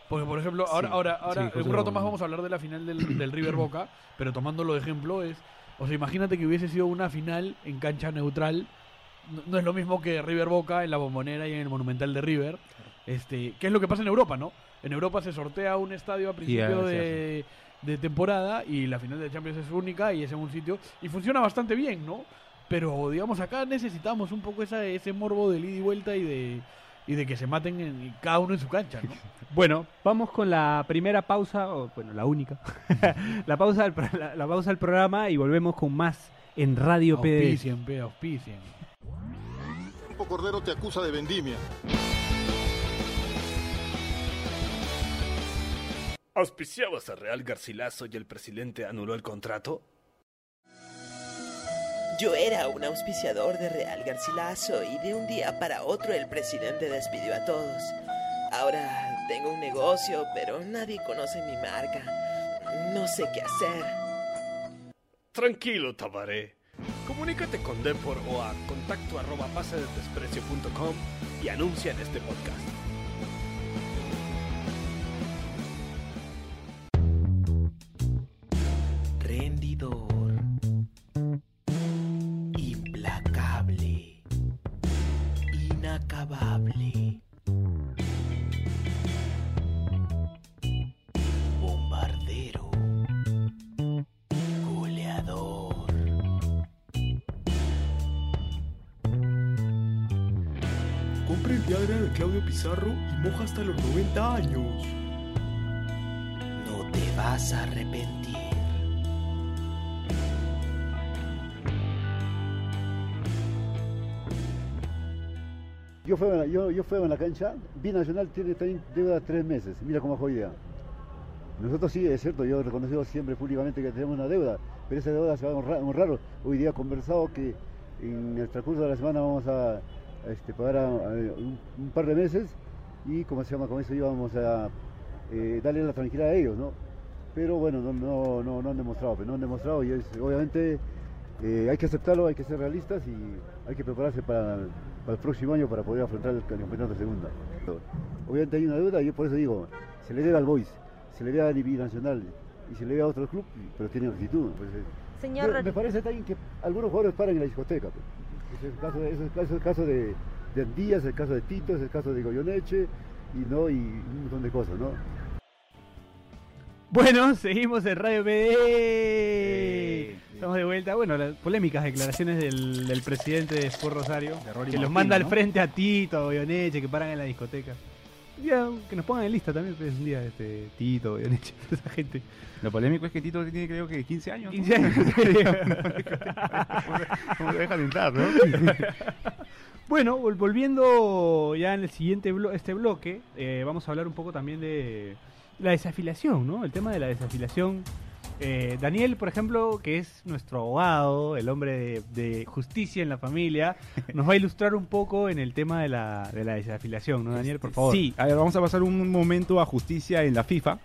Porque, por ejemplo, ahora, Sí, ahora, ahora sí, un rato más vamos a hablar de la final del, del River Boca, pero tomándolo de ejemplo es, o sea, imagínate que hubiese sido una final en cancha neutral, no, no es lo mismo que River Boca en la bombonera y en el Monumental de River, este, que es lo que pasa en Europa, ¿no? En Europa se sortea un estadio a principio ya, de, de temporada y la final de Champions es única y es en un sitio y funciona bastante bien, ¿no? Pero, digamos, acá necesitamos un poco esa, ese morbo de ida y vuelta y de, y de que se maten en, cada uno en su cancha, ¿no? Bueno, vamos con la primera pausa, o bueno, la única. la, pausa del, la, la pausa del programa y volvemos con más en Radio PD. Auspicien, pe, auspicien. Cordero te acusa de vendimia. ¿Auspiciabas a Real Garcilaso y el presidente anuló el contrato? Yo era un auspiciador de Real Garcilaso y de un día para otro el presidente despidió a todos. Ahora tengo un negocio, pero nadie conoce mi marca. No sé qué hacer. Tranquilo, Tabaré. Comunícate con Depor o a contacto arroba pasedesprecio.com y anuncia en este podcast. Arrepentir. Yo fui, yo, fui a la cancha, Binacional tiene también deuda tres meses, mira cómo día. Nosotros sí, es cierto, yo he reconocido siempre públicamente que tenemos una deuda, pero esa deuda se va a honrar, honrar. Hoy día conversado que en el transcurso de la semana vamos a, este, pagar un par de meses y como se llama, con eso íbamos a eh, darle la tranquilidad a ellos, ¿no? Pero bueno, no, no, no, no han demostrado, pero no han demostrado y es, obviamente eh, hay que aceptarlo, hay que ser realistas y hay que prepararse para, para el próximo año para poder afrontar el campeonato de segunda. Obviamente hay una deuda y yo por eso digo, se le debe al Boys, se le debe a Binacional y se le debe a otros clubes, pero tienen actitud. pues, eh. Señor me, me parece también que algunos jugadores paran en la discoteca. pues. Es el caso, de- es el caso, el caso de, de Andías, el caso de Tito, es el caso de Goyoneche y, no, y un montón de cosas, ¿no? Bueno, seguimos en Radio PD. Estamos de vuelta. Bueno, las polémicas declaraciones del, del presidente de Sport Rosario. Que los manda al frente a Tito, a Goyoneche, que paran en la discoteca. Día que nos pongan en lista también, pues, un día este, Tito, toda esa gente. Lo polémico es que Tito tiene creo que 15 años. ¿no? 15 años. ¿Cómo lo dejan entrar, no? Bueno, vol- volviendo ya en el siguiente blo- este bloque, eh, vamos a hablar un poco también de la desafiliación, ¿no? El tema de la desafiliación. Eh, Daniel, por ejemplo, que es nuestro abogado, el hombre de, de justicia en la familia, nos va a ilustrar un poco en el tema de la, de la desafiliación, ¿no, Daniel? Por favor. Sí, a ver, vamos a pasar un momento a justicia en la FIFA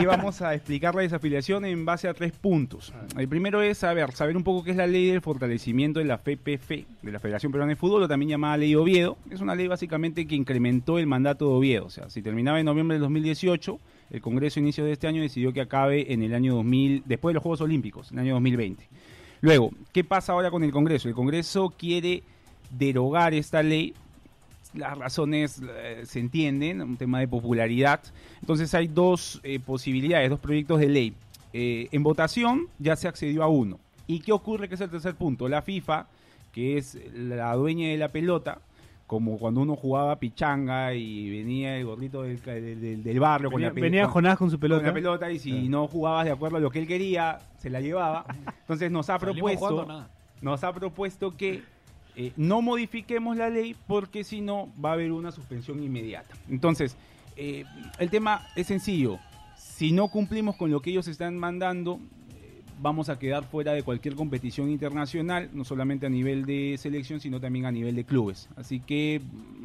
y vamos a explicar la desafiliación en base a tres puntos. El primero es saber, saber un poco qué es la ley del fortalecimiento de la FPF, de la Federación Peruana de Fútbol, o también llamada Ley Oviedo. Es una ley básicamente que incrementó el mandato de Oviedo. O sea, si terminaba en noviembre del 2018, el Congreso a inicio de este año decidió que acabe en el año 2000, después de los Juegos Olímpicos, en el año 2020. Luego, ¿qué pasa ahora con el Congreso? El Congreso quiere derogar esta ley las razones eh, se entienden, un tema de popularidad. Entonces hay dos eh, posibilidades, dos proyectos de ley. Eh, en votación ya se accedió a uno. ¿Y qué ocurre? Que es el tercer punto. La FIFA, que es la dueña de la pelota, como cuando uno jugaba pichanga y venía el gordito del, del- del- del barrio con Venía, la pe- venía con- Jonás con su con pelota. la pelota y si no jugabas de acuerdo a lo que él quería, se la llevaba. Entonces nos ha Salimos propuesto nada. nos ha propuesto que eh, no modifiquemos la ley porque si no va a haber una suspensión inmediata. Entonces, eh, el tema es sencillo. Si no cumplimos con lo que ellos están mandando, vamos a quedar fuera de cualquier competición internacional, no solamente a nivel de selección, sino también a nivel de clubes. Así que,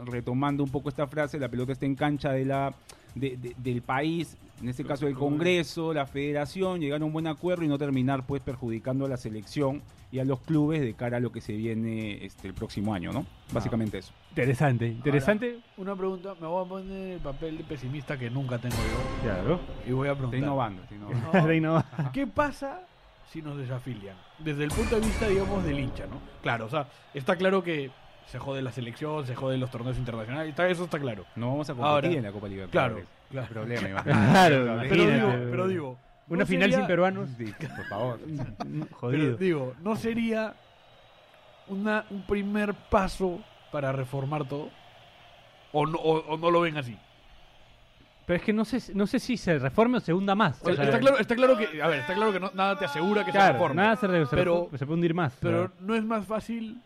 retomando un poco esta frase, la pelota está en cancha de la, de- de- del país, en este caso el Congreso, la Federación, llegar a un buen acuerdo y no terminar pues perjudicando a la selección y a los clubes de cara a lo que se viene este, el próximo año, ¿no? Básicamente eso. Interesante, interesante. Una pregunta, me voy a poner el papel de pesimista que nunca tengo yo. Claro. Y voy a Está preguntar. innovando, está innovando. ¿Qué pasa si nos desafilian? Desde el punto de vista, digamos, del hincha, ¿no? Claro, o sea, está claro que se jode la selección, se jode los torneos internacionales, está, eso está claro. No vamos a competir Ahora, en la Copa Libertadores. Claro, claro. Problema. Claro, Pero digo, pero digo, Una ¿no final sería- sin peruanos. Sí, por favor. pero Jodido. digo, no sería una, un primer paso para reformar todo? ¿O no, o, o no lo ven así? Pero es que no sé, no sé si se reforme o se hunda más. O sea, está, claro, está claro que, a ver, está claro que no- nada te asegura que se reforme. nada se, se Pero- se puede hundir más. Pero no es más fácil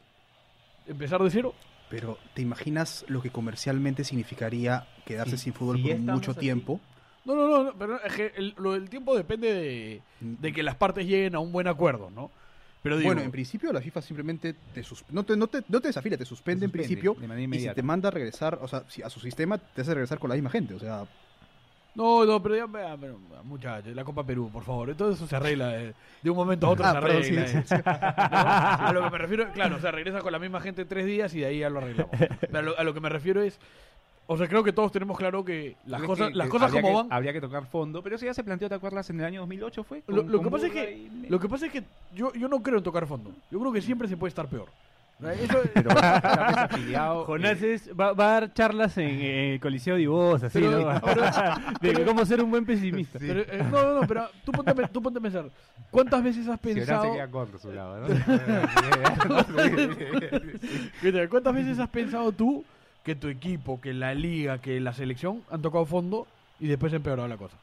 empezar de cero. Pero ¿te imaginas lo que comercialmente significaría quedarse Sí, sin fútbol si por mucho así. tiempo? No, no, no, no, pero es que el, lo del tiempo depende de, de que las partes lleguen a un buen acuerdo, ¿no? Pero digo, bueno, en principio la FIFA simplemente te no, te, no, te, no te desafilia, te suspende, en suspende principio de manera y si te manda a regresar, o sea, si a su sistema te hace regresar con la misma gente, o sea, no, no, pero ya, pero, muchachos, la Copa Perú, por favor, todo eso se arregla eh, de un momento a otro Ah, se arregla. sí, eh. sí, sí. ¿No? A lo que me refiero, claro, o sea, regresa con la misma gente tres días y de ahí ya lo arreglamos. Pero a lo, a lo que me refiero es, o sea, creo que todos tenemos claro que las cosas, que- las cosas como que- van, Habría que tocar fondo, pero eso ya se planteó, ¿te acuerdas? En el año 2008 fue. Lo, con- lo con que pasa es que y- lo que pasa es que yo, yo no creo en tocar fondo. Yo creo que siempre se puede estar peor. Eso, Pero. Jonás eh, es- va, va a dar charlas en eh, el Coliseo de Voz, así, Pero- ¿no? pero- de cómo ser un buen pesimista. pero, eh, no, no, no, pero tú ponte, tú ponte a pensar. ¿Cuántas veces has si pensado? se queda corto a su lado, ¿no? Fíjate, ¿Cuántas veces has pensado tú que tu equipo, que la liga, que la selección han tocado fondo y después ha empeorado la cosa?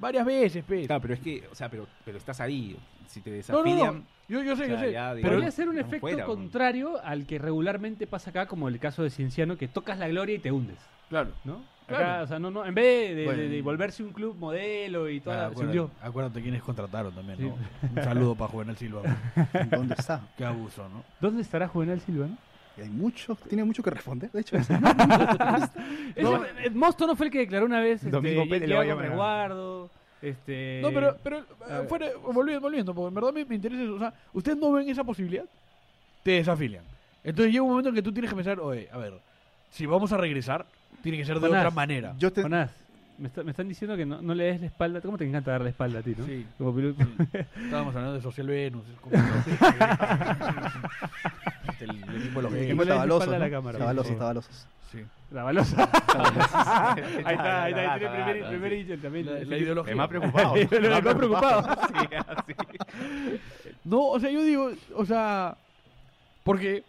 Varias veces, pe. Claro, pero es que, o sea, pero, pero estás ahí. Si te No, no, desafilian. no. Yo, yo sé, o yo sé. ya, pero digamos, Podría ser un no efecto fuera, ¿no? contrario al que regularmente pasa acá, como el caso de Cienciano, que tocas la gloria y te hundes, claro. ¿no? Claro. Acá, o sea, no, no, en vez de, Bueno. de- de volverse un club modelo y toda Ah, acuérdate, quiénes contrataron también, Sí. ¿no? Un saludo para Juvenal Silva. ¿dónde está? Qué abuso, ¿no? ¿Dónde estará Juvenal Silva? no? Hay mucho, tiene mucho que responder, de hecho. Eh, Mosto no fue el que declaró una vez este, Domingo Pérez le va a este... No, pero, pero fuera, volviendo, volviendo, porque en verdad me, me interesa eso. O sea, ¿ustedes no ven esa posibilidad? Te desafilian. Entonces llega un momento en que tú tienes que pensar, oye, a ver, si vamos a regresar, tiene que ser de Jonás, otra manera. Yo te, Jonás, me, está- me están diciendo que no, no le des la espalda. ¿Cómo te encanta dar la espalda a ti, no? Sí. Como piloto. Estábamos hablando de Social Venus. el, el equipo de los Que gays. no le des la Tabalosos, espalda a la ¿no? cámara, Tabalosos, por favor. tabalosos. Sí. La balosa. ahí está, ahí está. Tiene primer, primer sí. también. La, la ideología. Me más preocupado. Me ha preocupado. Sí, así. No, o sea, yo digo, o sea, porque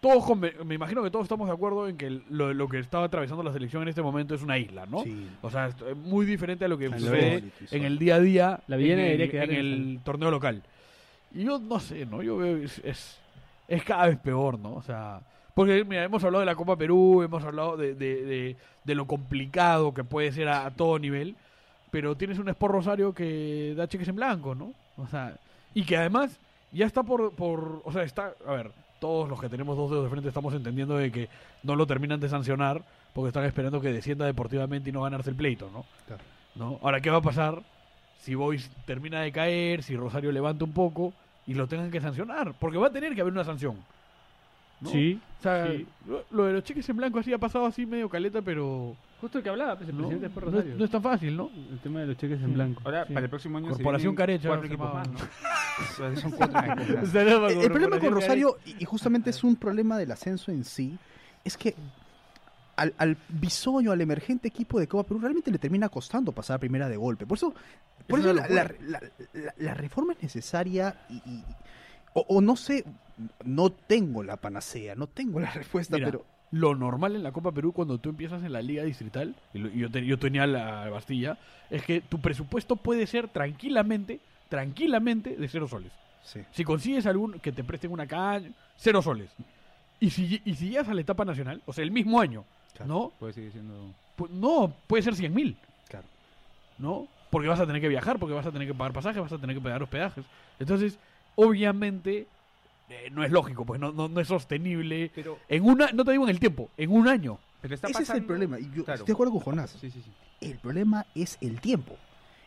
todos, con- me, imagino que todos estamos de acuerdo en que el- lo, lo que estaba atravesando la selección en este momento es una isla, ¿no? Sí. O sea, es muy diferente a lo que sucede en el día a día La en, el, quedar en en el torneo local. Y yo no sé, ¿no? Yo veo es, es, es cada vez peor, ¿no? O sea, porque mira, hemos hablado de la Copa Perú, hemos hablado de, de, de- de lo complicado que puede ser a, a todo nivel, pero tienes un Sport Rosario que da cheques en blanco, ¿no? O sea, y que además ya está por, por o sea, está, a ver, todos los que tenemos dos dedos de frente estamos entendiendo de que no lo terminan de sancionar porque están esperando que descienda deportivamente y no ganarse el pleito, ¿no? Claro. ¿No? Ahora, ¿qué va a pasar si Boys termina de caer, si Rosario levanta un poco y lo tengan que sancionar? Porque va a tener que haber una sanción. ¿No? Sí. O sea, sí. lo, lo de los cheques en blanco así ha pasado así medio caleta, pero Justo el que hablaba, pues, el no, presidente no es, Rosario. no es tan fácil, ¿no? El tema de los cheques Sí. en blanco. Ahora, Sí. para el próximo año Corporación Carecha, cuatro El, el problema con Rosario, y, justamente es un problema del ascenso en sí, es que al, al bisoño, al emergente equipo de Copa Perú, realmente le termina costando pasar a primera de golpe. Por eso, por Es eso la, la- la- la- la reforma es necesaria y, y- o, o no sé, no tengo la panacea, no tengo la respuesta, Mira, pero lo normal en la Copa Perú cuando tú empiezas en la liga distrital, y, yo, te- yo tenía la Bastilla, es que tu presupuesto puede ser tranquilamente, tranquilamente de cero soles. sí. Si consigues algún que te presten una caña, cero soles. Y si, y si llegas a la etapa nacional, o sea, el mismo año, Claro. ¿no? Puede seguir siendo. Pu- no, puede ser 100 mil, Claro. ¿no? Porque vas a tener que viajar, porque vas a tener que pagar pasajes, vas a tener que pagar hospedajes. Entonces, obviamente, eh, no es lógico, pues no, no, no es sostenible. Pero, En una, no te digo en el tiempo, en un año. pero está Ese es el pasando- problema. Y yo Claro. estoy de acuerdo con Jonás. Sí, sí, sí. El problema es el tiempo.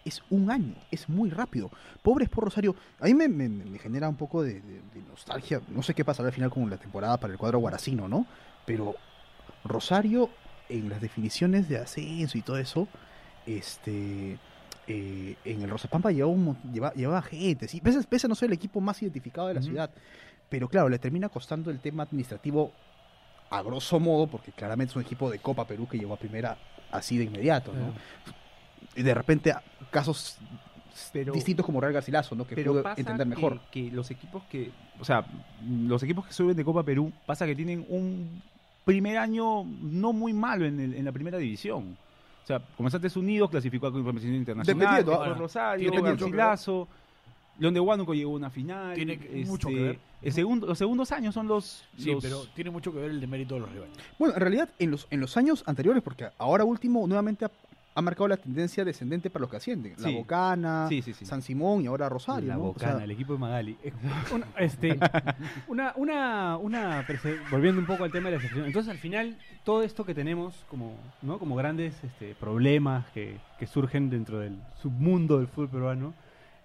Es un año, es muy rápido. Pobres por Rosario, a mí me, me- me genera un poco de, de- de nostalgia. No sé qué pasará al final con la temporada para el cuadro guaracino, ¿no? Pero Rosario, en las definiciones de ascenso y todo eso, este eh, en el Rosapampa llevaba, un mon- lleva- llevaba gente, sí, pese, pese a no ser el equipo más identificado de la ciudad. Pero claro, le termina costando el tema administrativo a grosso modo, porque claramente es un equipo de Copa Perú que llegó a primera así de inmediato, ¿no? y de repente a- casos Pero- distintos como Real Garcilaso, ¿no? Que pero pudo pasa entender mejor. Que, que los equipos que, o sea, los equipos que suben de Copa Perú, pasa que tienen un primer año no muy malo en, el- en la primera división. O sea, Comerciantes Unidos clasificó a competición internacional, ahora, Rosario. Garcilaso, León de Huánuco llegó a una final. Tiene que- este, mucho que ver. el segundo, los segundos años son los... Sí, los- pero tiene mucho que ver el demérito de los rivales. Bueno, en realidad, en los, en los años anteriores, porque ahora último nuevamente ha, ha marcado la tendencia descendente para los que ascienden. La. Bocana, Sí, sí, sí. San Simón y ahora Rosario. La ¿no? O Bocana, sea, el equipo de Magali. Una, este, una, una, una volviendo un poco al tema de la selección. Entonces, al final, todo esto que tenemos como, ¿no? como grandes este, problemas que, que surgen dentro del submundo del fútbol peruano,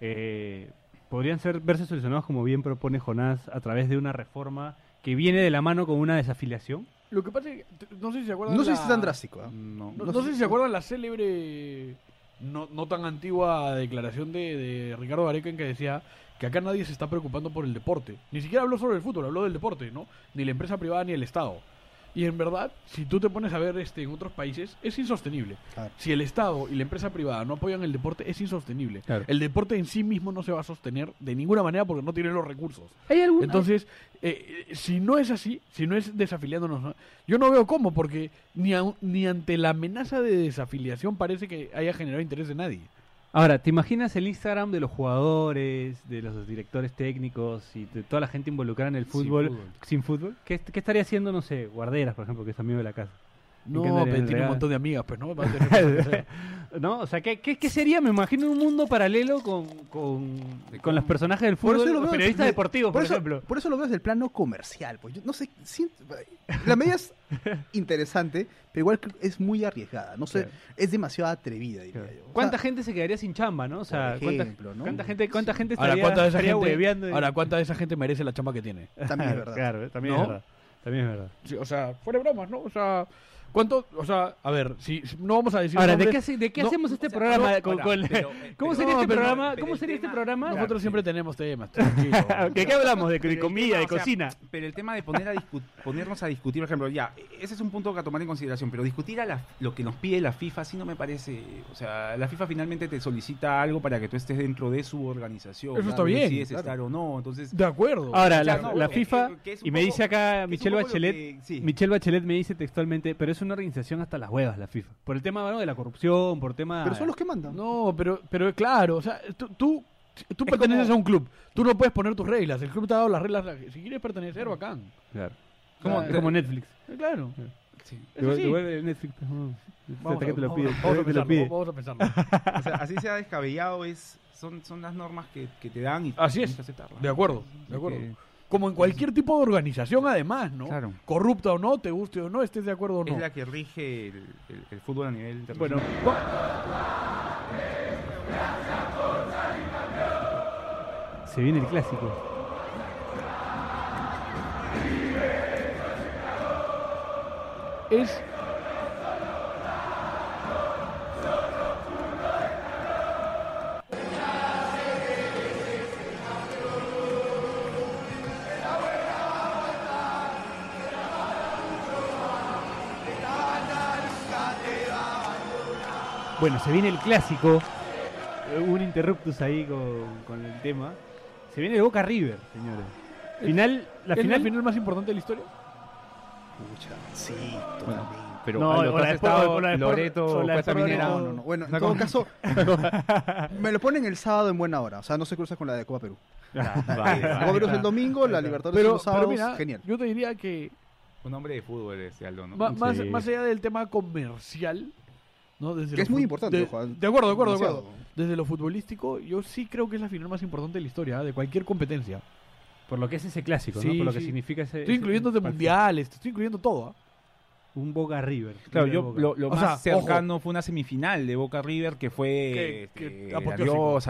eh, podrían ser verse solucionados, como bien propone Jonás, a través de una reforma que viene de la mano con una desafiliación. Lo que pasa es que, no sé si se acuerdan no sé la- si es tan drástico. ¿ah? No. No, No no sé si- si se acuerdan la célebre, no, no tan antigua declaración de, de Ricardo Gareca en que decía que acá nadie se está preocupando por el deporte. Ni siquiera habló sobre el fútbol, habló del deporte, ¿no? Ni la empresa privada ni el Estado. Y en verdad, si tú te pones a ver este en otros países, es insostenible. Claro. Si el Estado y la empresa privada no apoyan el deporte, es insostenible. Claro. El deporte en sí mismo no se va a sostener de ninguna manera porque no tiene los recursos. ¿Hay algún, Entonces, eh, eh, si no es así, si no es desafiliándonos, ¿no? yo no veo cómo, porque ni, au- ni ante la amenaza de desafiliación parece que haya generado interés de nadie. Ahora, ¿te imaginas el Instagram de los jugadores, de los directores técnicos y de toda la gente involucrada en el Sin fútbol. sin fútbol? ¿Qué, qué estaría haciendo, no sé, Guarderas, por ejemplo, que es amigo de la casa? ¿En No, pero en tiene un montón de amigas, pues, ¿no? Va a tener. ¿No? O sea, ¿qué, qué, qué sería? Me imagino un mundo paralelo con, con, con los personajes del Por eso fútbol, lo veo- periodistas de- deportivos, por, eso, ejemplo. Por eso lo veo desde el plano comercial. Pues yo no sé, siento- la medida es interesante, pero igual es muy arriesgada. No sé, Claro. es demasiado atrevida, diría Claro. yo. O ¿Cuánta sea, gente se quedaría sin chamba, no? O sea, Por ¿cuánta, ejemplo, ¿no? cuánta gente, cuánta gente Ahora, estaría, ¿cuánta de esa estaría gente, hueveando y- ahora, ¿cuánta de esa gente merece la chamba que tiene? También es verdad. Claro, también ¿No? es verdad. También es verdad. Sí, o sea, fuera de bromas, ¿no? O sea, ¿cuánto? O sea, a ver, si, no vamos a decir Ahora, ¿de qué, hace- de qué no, hacemos este o sea, programa? no, con- ahora, con- pero- eh, ¿Cómo pero- sería no, este pero- programa? ¿Cómo sería este programa? Nosotros siempre tenemos temas, tranquilo. ¿De qué hablamos? ¿De, de comida, tema, de o sea, cocina? Pero el tema de poner a discu- ponernos a discutir, por ejemplo, ya, ese es un punto a tomar en consideración, pero discutir a la- lo que nos pide la FIFA sí no me parece, o sea, la FIFA finalmente te solicita algo para que tú estés dentro de su organización. Eso está bien, Decides claro. estar o no, entonces... De acuerdo. Ahora, la, que- FIFA, que- que un y me dice acá Michelle Bachelet, que-. Michelle Bachelet me dice textualmente, pero es una organización hasta las huevas la FIFA. Por el tema ¿no? de la corrupción, por tema... Pero son los que mandan. No, pero, pero claro, o sea, tú, tú, tú Es perteneces como- a un club, tú no puedes poner tus reglas, el club te ha dado las reglas, si quieres pertenecer, bacán. Claro. Como- Como, como Netflix. Eh, Claro. Sí. Netflix. Vamos, Hasta que te lo vamos- pide. vamos a Te lo pensarlo, pide. vamos a pensarlo. O sea, así sea descabellado, es, son, son las normas que, que te dan y Así tienes es. que aceptarlas. De acuerdo, de acuerdo. que, Como en cualquier tipo de organización, además, ¿no? Claro. Corrupta o no, te guste o no, estés de acuerdo o no. Es la que rige el, el- el fútbol a nivel Bueno, internacional. se viene el clásico. Es Bueno, se viene el clásico. Eh, Hubo un interruptus ahí con, con el tema. Se viene el Boca River, señores. Final, la ¿es final, la final más importante de la historia. Pucha, sí, totalmente. Pero No, lo que estado, Loreto, Cuesta Minera. No, no, no. Bueno, en todo caso, me lo ponen el sábado en buena hora. O sea, no se cruza con la de Copa Perú. Ah, vale, Copa vale, Perú es el domingo, la Libertadores es Pero, los pero sábados. mira, Genial. yo te diría que Un hombre de fútbol ese Aldo, ¿no? ma- más, Sí. más allá del tema comercial, ¿no? Desde Que lo es muy importante, de, Juan. de acuerdo, de acuerdo, de acuerdo. Desde lo futbolístico, yo sí creo que es la final más importante de la historia, ¿eh? de cualquier competencia. Por lo que es ese clásico, ¿no? Sí, Por lo que significa ese. Estoy incluyendo de mundiales, te estoy incluyendo todo. ¿ah? Un Boca River. Claro, yo Boca. lo, más sea, ojo. cercano fue una semifinal de Boca River que fue Que- este, que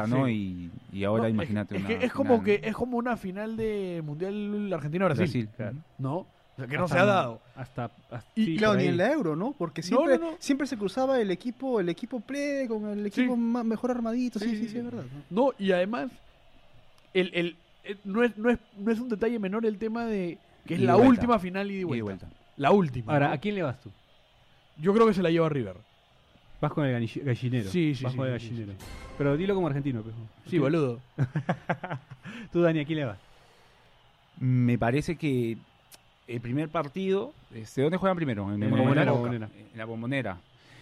¿no? sí. Y, y ahora No, es- imagínate es, una que es como que es como una final de mundial Argentina-Brasil, Brasil. Claro. ¿no? O sea, que no Hasta- se ha dado. Hasta. hasta Y sí, claro, ni en la Euro, ¿no? Porque siempre, no, no. siempre se cruzaba el equipo, el equipo plebe con el equipo Sí. ma- mejor armadito. Sí, Sí, sí, es verdad. ¿no? No, y además, el, el, el- no, es, no, es, no es un detalle menor el tema de que es y la vuelta. última final y de vuelta. vuelta. La última. Ahora, ¿no? ¿a quién le vas tú? Yo creo que se la lleva River. Vas con el galli- gallinero. Sí, sí, Vas sí, con el sí, gallinero. Pero dilo como argentino, pejo. Sí, boludo. Tú, Dani, aquí le vas. Me parece que el primer partido, este, ¿dónde juegan primero? En el Bombonera. En la bombonera.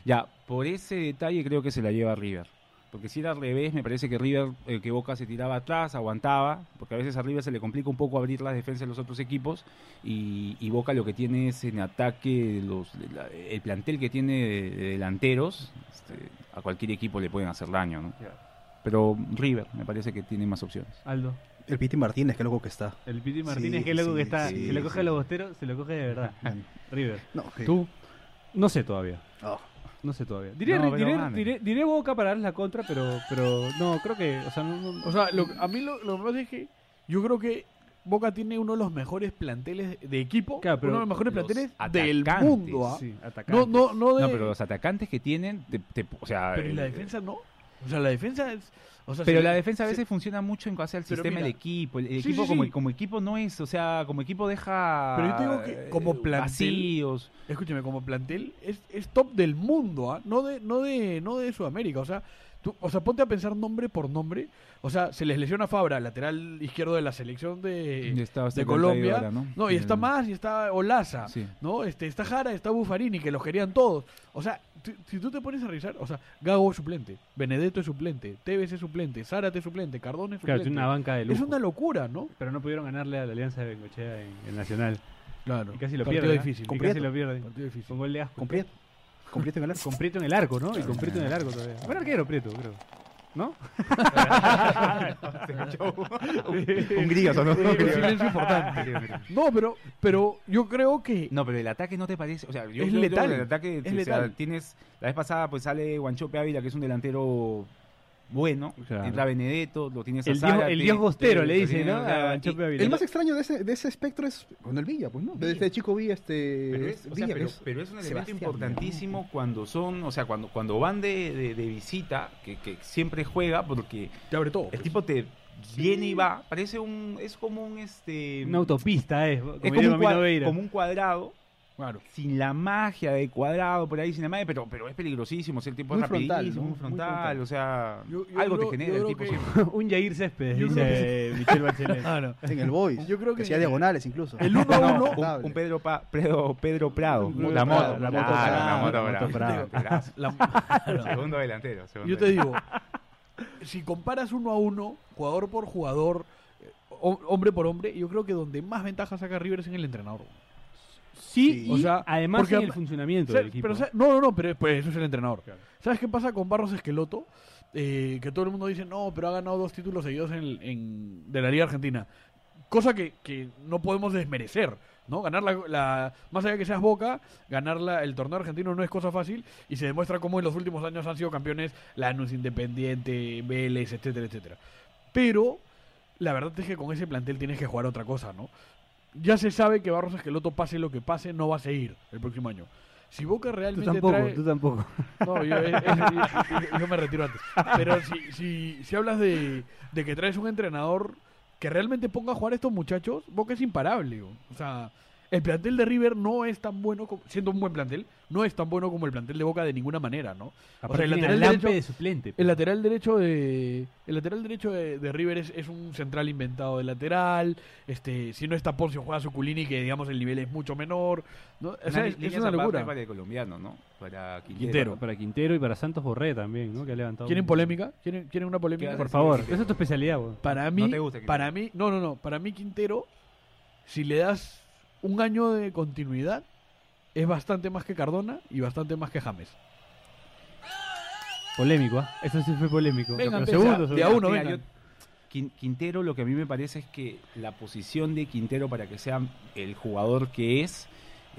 Ya, por ese detalle creo que se la lleva River. Porque si era al revés, me parece que River, eh, que Boca se tiraba atrás, aguantaba, porque a veces a River se le complica un poco abrir las defensas de los otros equipos, y, y Boca lo que tiene es en ataque, los, la- el plantel que tiene de, de delanteros, este, a cualquier equipo le pueden hacer daño, ¿no? Pero River me parece que tiene más opciones. Aldo. El Piti Martínez, qué loco que está. El Piti Sí, Martínez, que loco que está. sí, se lo coge sí. a los bosteros, se lo coge de verdad. River. No, sí. ¿Tú? No sé todavía. Oh. No sé todavía. Diré, No, diré, diré- diré Boca para darles la contra, pero, pero no, creo que, o sea, no, no- O sea, lo- a mí lo, lo que pasa es que yo creo que Boca tiene uno de los mejores planteles de equipo, Claro, pero uno de los mejores los planteles del mundo. ¿ah? sí, No, no, no de. No, pero los atacantes que tienen, te- te- o sea... pero ¿y la defensa no. O sea, la defensa es. O sea, Pero se- la defensa a se- veces funciona mucho en base al sistema mira, del equipo. El, el sí, equipo sí, como, sí. como equipo no es, o sea, como equipo deja Pero yo te digo que como eh, plantel- vacíos. Escúchame, como plantel es, es top del mundo, ¿ah? no de no de no de Sudamérica, o sea, tú, o sea, ponte a pensar nombre por nombre, o sea, se les lesiona Fabra, lateral izquierdo de la selección de, Y está bastante de Colombia, ahora, no, y está El- más y está Olaza, Sí. ¿no? Este está Jara, está Buffarini que los querían todos. O sea, si tú te pones a revisar, o sea, Gago es suplente, Benedetto es suplente, Tevez es suplente, Zárate es suplente, Cardón es Claro, suplente. tiene una banca de lujo. es una locura, ¿no? Pero no pudieron ganarle a la Alianza de Bengochea en el Nacional. Claro. Y casi lo pierden. ¿eh? difícil. Y Con casi lo pierden. Partido difícil. Con gol de asco. Con Prieto. Con Prieto en el arco. Con Prieto en el arco, ¿no? Y con Prieto en el arco todavía. Buen arquero, Prieto, creo. ¿No? Un grillo, sonó. Silencio importante. No, pero, pero yo creo que No, pero el ataque no te parece, o sea, yo Es creo que letal, el ataque, es o sea, letal. tienes, la vez pasada pues sale Guanchope Ávila, que es un delantero bueno, Claro. entra Benedetto, lo tienes a El Zárate, el dios Gostero te- le te dice, tienes ¿no? a-. El más extraño de ese, de ese espectro es el Villa, pues no. Desde chico Villa, este. Pero es, o sea, Villa, pero, es- pero es un elemento Sebastián, importantísimo cuando son, o sea, cuando, cuando van de, de- de visita, que, que siempre juega, porque te abre todo. el pues. tipo te viene y va, parece un, es como un este Una autopista, es. Como, es un, como un cuadrado, Claro. sin la magia de cuadrado por ahí, sin la magia, pero, pero es peligrosísimo, o sea, el tipo Muy es frontal, rapidísimo, ¿no? muy Muy frontal, frontal. o sea, Yo- yo algo creo- te genera el tipo que- un Jair Céspedes, Yo dice Michelle Bachelet. Claro. En el Boys. Yo creo que- hacía diagonales incluso. El uno a uno. un, un Pedro, Pa- Pedro, Pedro Prado, la moto, la moto Prado, la moto la moto Prado. Segundo delantero. segundo Yo te digo, si comparas uno a uno, jugador por jugador, eh, ho- hombre por hombre, yo creo que donde más ventaja saca River es en el entrenador. Sí, o sea, además porque en el am- funcionamiento ¿Sabes? del equipo. Pero, ¿sabes? no, no, no, pero pues, eso es el entrenador. ¿Sabes qué pasa con Barros Esqueloto? Eh, que todo el mundo dice, no, pero ha ganado dos títulos seguidos en, en- de la Liga Argentina. Cosa que, que no podemos desmerecer, ¿no? Ganar la, la- Más allá de que seas Boca, ganar la- el torneo argentino no es cosa fácil y se demuestra cómo en los últimos años han sido campeones Lanús, Independiente, Vélez, etcétera, etcétera. Pero la verdad es que con ese plantel tienes que jugar otra cosa, ¿no? Ya se sabe que Barros Esqueloto, pase lo que pase, no va a seguir el próximo año. Si Boca tú realmente tampoco, trae... tú tampoco. No, yo, eh, eh, yo- yo me retiro antes. Pero si, si, si hablas de, de que traes un entrenador que realmente ponga a jugar a estos muchachos, Boca es imparable. o sea, el plantel de River no es tan bueno, como, siendo un buen plantel, no es tan bueno como el plantel de Boca de ninguna manera, ¿no? Aparte el tiene lateral derecho- de suplente. El lateral derecho de el lateral derecho de, de River es, es un central inventado de lateral. Este, si no está Poncio juega Suculini que digamos el nivel es mucho menor. ¿no? O sea, Una es, una locura. Para el colombiano, ¿no? Para Quintero. Quintero. Para Quintero y para Santos Borré también, ¿no? Que ha levantado. ¿Quieren un- polémica? ¿Quieren, quieren una polémica? ¿Qué Por favor, esa es tu especialidad, weón. Para mí, te gusta para mí, no, no, no, para mí Quintero, si le das un año de continuidad, es bastante más que Cardona y bastante más que James. Polémico, ¿ah? Eso sí fue polémico. Vengan, Pero pensa, segundo, de a uno, vengan. yo- Quintero, lo que a mí me parece es que la posición de Quintero para que sea el jugador que es,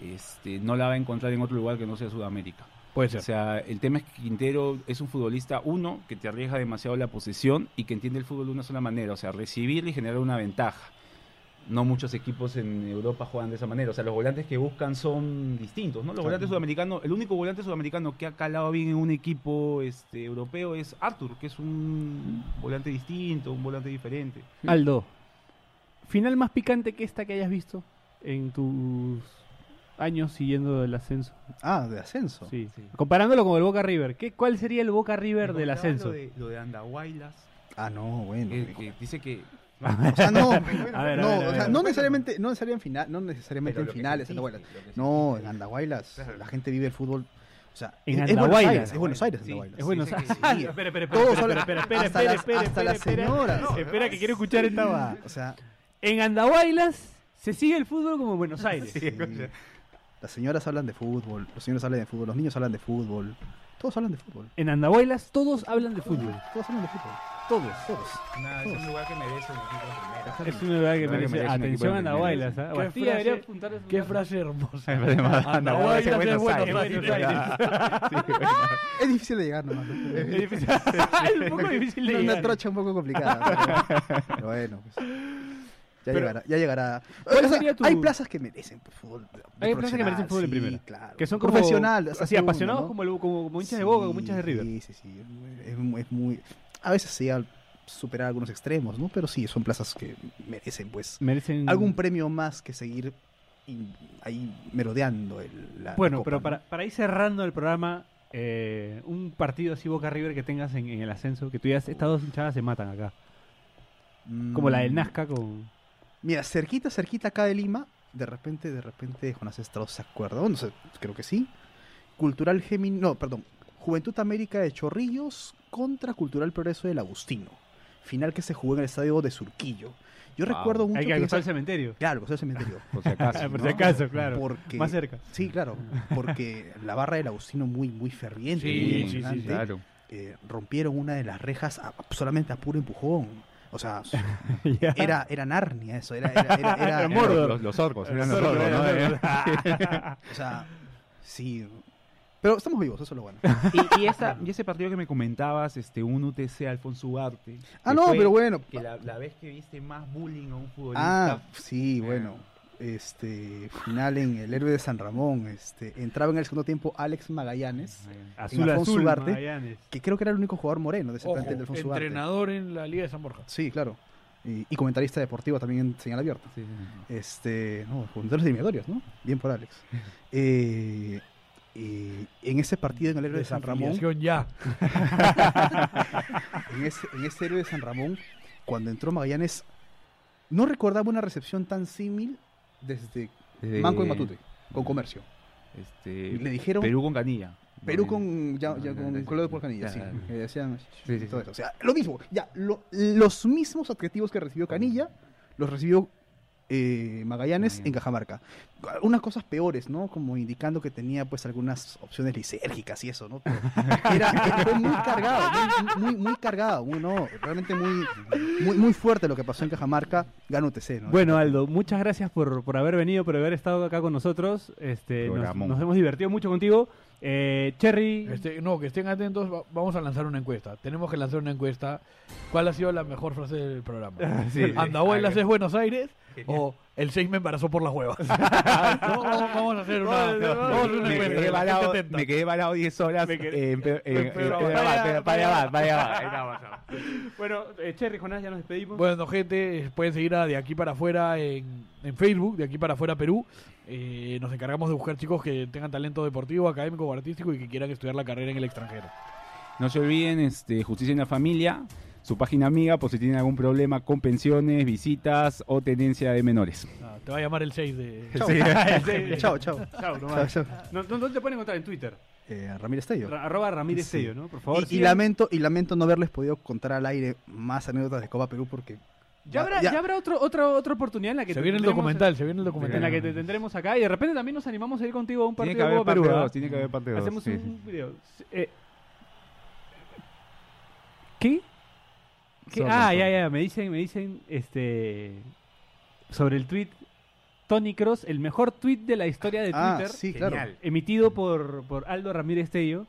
este, no la va a encontrar en otro lugar que no sea Sudamérica. Puede O sea, el tema es que Quintero es un futbolista, uno, que te arriesga demasiado la posesión y que entiende el fútbol de una sola manera, o sea, recibir y generar una ventaja. No muchos equipos en Europa juegan de esa manera, o sea, los volantes que buscan son distintos, ¿no? Los volantes sudamericanos, el único volante sudamericano que ha calado bien en un equipo este, europeo es Arthur, que es un volante distinto, un volante diferente. Aldo, final más picante que esta que hayas visto en tus años siguiendo el ascenso. Ah, de ascenso. Sí. Comparándolo con el Boca River. ¿Qué, ¿Cuál sería el Boca River del ascenso? Lo de, lo de Andahuaylas, Ah, no, bueno. eh, que dice que... O sea, no, no, necesariamente, no necesariamente en final, no necesariamente en finales, Andahuaylas. No, en Andahuaylas Claro. la gente vive el fútbol, o sea, En es, Buenos Andahuaylas. Aires, es Buenos Aires, Sí, Andahuaylas. Es bueno. Dice que espera, sí. espera, espera, espera, espera, espera, hasta espera, las- espera, hasta las espera, señoras. espera, espera, que quiero escuchar esta va. O sea, En Andahuaylas se sigue el fútbol como en Buenos Aires. sí, las señoras hablan de fútbol, los señores hablan de fútbol, los niños hablan de fútbol, todos hablan de fútbol, En Andahuaylas todos hablan de fútbol. todos hablan de fútbol, Todos. todos. Nada, es un lugar que merece un equipo en primera. Es que Lugar que merece un atención a en Andahuaylas. ¿ah? Bastilla debería apuntar a su Qué frase hermosa. Andahuaylas Andahuaylas es difícil de llegar nomás. ¿no? Es difícil- es un poco difícil de Una, una llegar. trocha un poco complicada. Pero, bueno, pues, ya Pero- llegará, ya llegará. ¿Cuál O sea, sería tu- Hay plazas que merecen pues, fútbol. de Hay plazas que merecen fútbol en sí, primera. claro. Que son como profesional, hasta así, segundo, apasionados ¿no? como, el- como, como hinchas de Boca, como hinchas de River. Sí, sí, sí. Es, es muy. A veces se llega superar algunos extremos, ¿no? Pero sí, son plazas que merecen, pues, Merecen algún premio más que seguir in- ahí merodeando el, la Bueno, copa, pero ¿no? para, para ir cerrando el programa, eh, un partido así Boca River que tengas en, en el ascenso, que tú digas, estas dos hinchadas se matan acá. Como la del Mm, Nazca con... Mira, cerquita, cerquita acá de Lima, de repente, de repente Jonás Estrados se acuerda. No sé, creo que sí. Cultural Gemini, no, perdón. Juventud América de Chorrillos contra Cultural Progreso del Agustino. Final que se jugó en el estadio de Surquillo. Yo Wow. recuerdo mucho Hay que que esa- cementerio. Claro, el cementerio. Por si acaso. Por si acaso, claro. Porque, Más cerca. Sí, claro. Porque la barra del Agustino muy, muy ferviente. Sí, muy sí, sí, emocionante, Claro. eh, rompieron una de las rejas a- solamente a puro empujón. O sea, era, era Narnia eso. Era, era, era- era- Era era- Mordor. Los, los orcos, eran los orcos, ¿no? O sea, sí. Pero estamos vivos, eso es lo bueno. y, y esa, y ese partido que me comentabas, este, un UTC Alfonso Ugarte. Ah, no, pero bueno. Que la, la vez que viste más bullying a un futbolista. Ah, sí, bueno. Este, final en el héroe de San Ramón. Este, entraba en el segundo tiempo Alex Magallanes, Azul, Alfonso azul, Ugarte. Magallanes. que creo que era el único jugador moreno de ese Ojo, plantel de Alfonso Ugarte. entrenador en la Liga de San Borja. Sí, claro. Y, y comentarista deportivo también en señal abierta. Sí, sí, Este, no, jugadores eliminatorios, ¿no? Bien por Alex. Eh, eh, en ese partido en el héroe de San Ramón, ya. en ese, en ese héroe de San Ramón, cuando entró Magallanes, no recordaba una recepción tan símil desde Desde- Manco y Matute, con comercio. Este, Le dijeron Perú con Canilla. Perú con, ya, con de sí, Porcanilla, sí. claro. que decían Sí, sí, todo sí. eso. O sea, lo mismo, ya, lo- los mismos adjetivos que recibió Canilla, los recibió eh, Magallanes en. Cajamarca. Unas cosas peores, ¿no? Como indicando que tenía pues algunas opciones lisérgicas y eso, ¿no? Pero era, fue muy cargado, muy, muy, muy cargado, muy, no, realmente muy, muy, muy fuerte lo que pasó en Cajamarca, gana UTC, ¿no? Bueno, Aldo, muchas gracias por, por haber venido, por haber estado acá con nosotros. Este, nos, hemos divertido mucho contigo. Eh, Cherry, Este, no, que estén atentos, va- vamos a lanzar una encuesta. Tenemos que lanzar una encuesta. ¿Cuál ha sido la mejor frase del programa? Sí, sí. ¿Andahuelas es Buenos Aires o el 6 me embarazó por las huevas? No, vamos, a hacer una, Me encuesta. quedé, varado 10 horas. Ahí estamos, estamos. bueno, eh, Cherry, Jonás, ya nos despedimos. Bueno, gente, pueden seguir a De Aquí para Afuera en, en Facebook, De Aquí para Afuera Perú. Eh, nos encargamos de buscar chicos que tengan talento deportivo, académico o artístico y que quieran estudiar la carrera en el extranjero. No se olviden, este, Justicia en la Familia, su página amiga, por si tienen algún problema con pensiones, visitas o tenencia de menores. Ah, te va a llamar el 6 de... Chao. Sí. nomás. No, no, ¿Dónde te pueden encontrar en Twitter? Eh, Ramírez Tello. Ra- arroba Ramírez Sí. Tello, ¿no? Por favor. Y, lamento, y lamento no haberles podido contar al aire más anécdotas de Copa Perú porque Ya habrá, ya habrá otro, otro, otra oportunidad en la que Se te viene el tendremos- documental, se viene el En documental. la que te tendremos acá y de repente también nos animamos a ir contigo a un partido de Copa Perú. ¿ah? 2, tiene que haber parte 2. Hacemos un video. Eh, ¿Qué? Ah, ya, ya, me dicen, me dicen, este, sobre el tweet Tony Cross, el mejor tweet de la historia de Ah, Twitter, sí, claro. Genial. emitido por, por Aldo Ramírez Tello.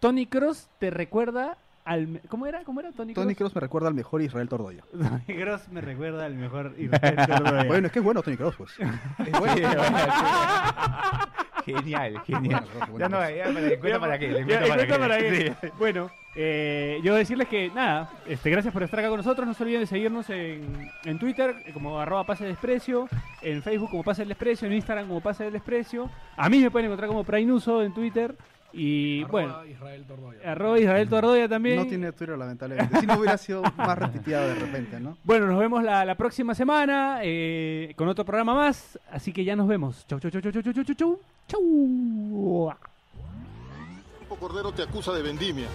Tony Cross te recuerda al, me- ¿cómo era? ¿Cómo era Tony, Tony Cross? Cross me recuerda al mejor Israel Tordoya. Tony Cross me recuerda al mejor Israel Tordoya. Bueno, es que es bueno Tony Cross, pues. Es bueno. Genial, genial. Bueno, Ya no, pues. ya, ¿le cuento para qué? ¿Le Ya, cuento ¿le para qué? para qué? Sí. Bueno, eh, yo decirles que nada, este, gracias por estar acá con nosotros. No se olviden de seguirnos en, en Twitter eh, como arroba pase de desprecio, en Facebook como pase del desprecio, en Instagram como pase del desprecio. A mí me pueden encontrar como Prainuso en Twitter. Y Arroba bueno, Israel Tordoya. arroba Israel Tordoya también. No tiene Twitter, lamentablemente. Si no hubiera sido más repitido de repente, ¿no? Bueno, nos vemos la, la próxima semana eh, con otro programa más. Así que ya nos vemos. Chau, chau, chau, chau, chau, chau, chau, chau. Chau. Cordero te acusa de vendimia.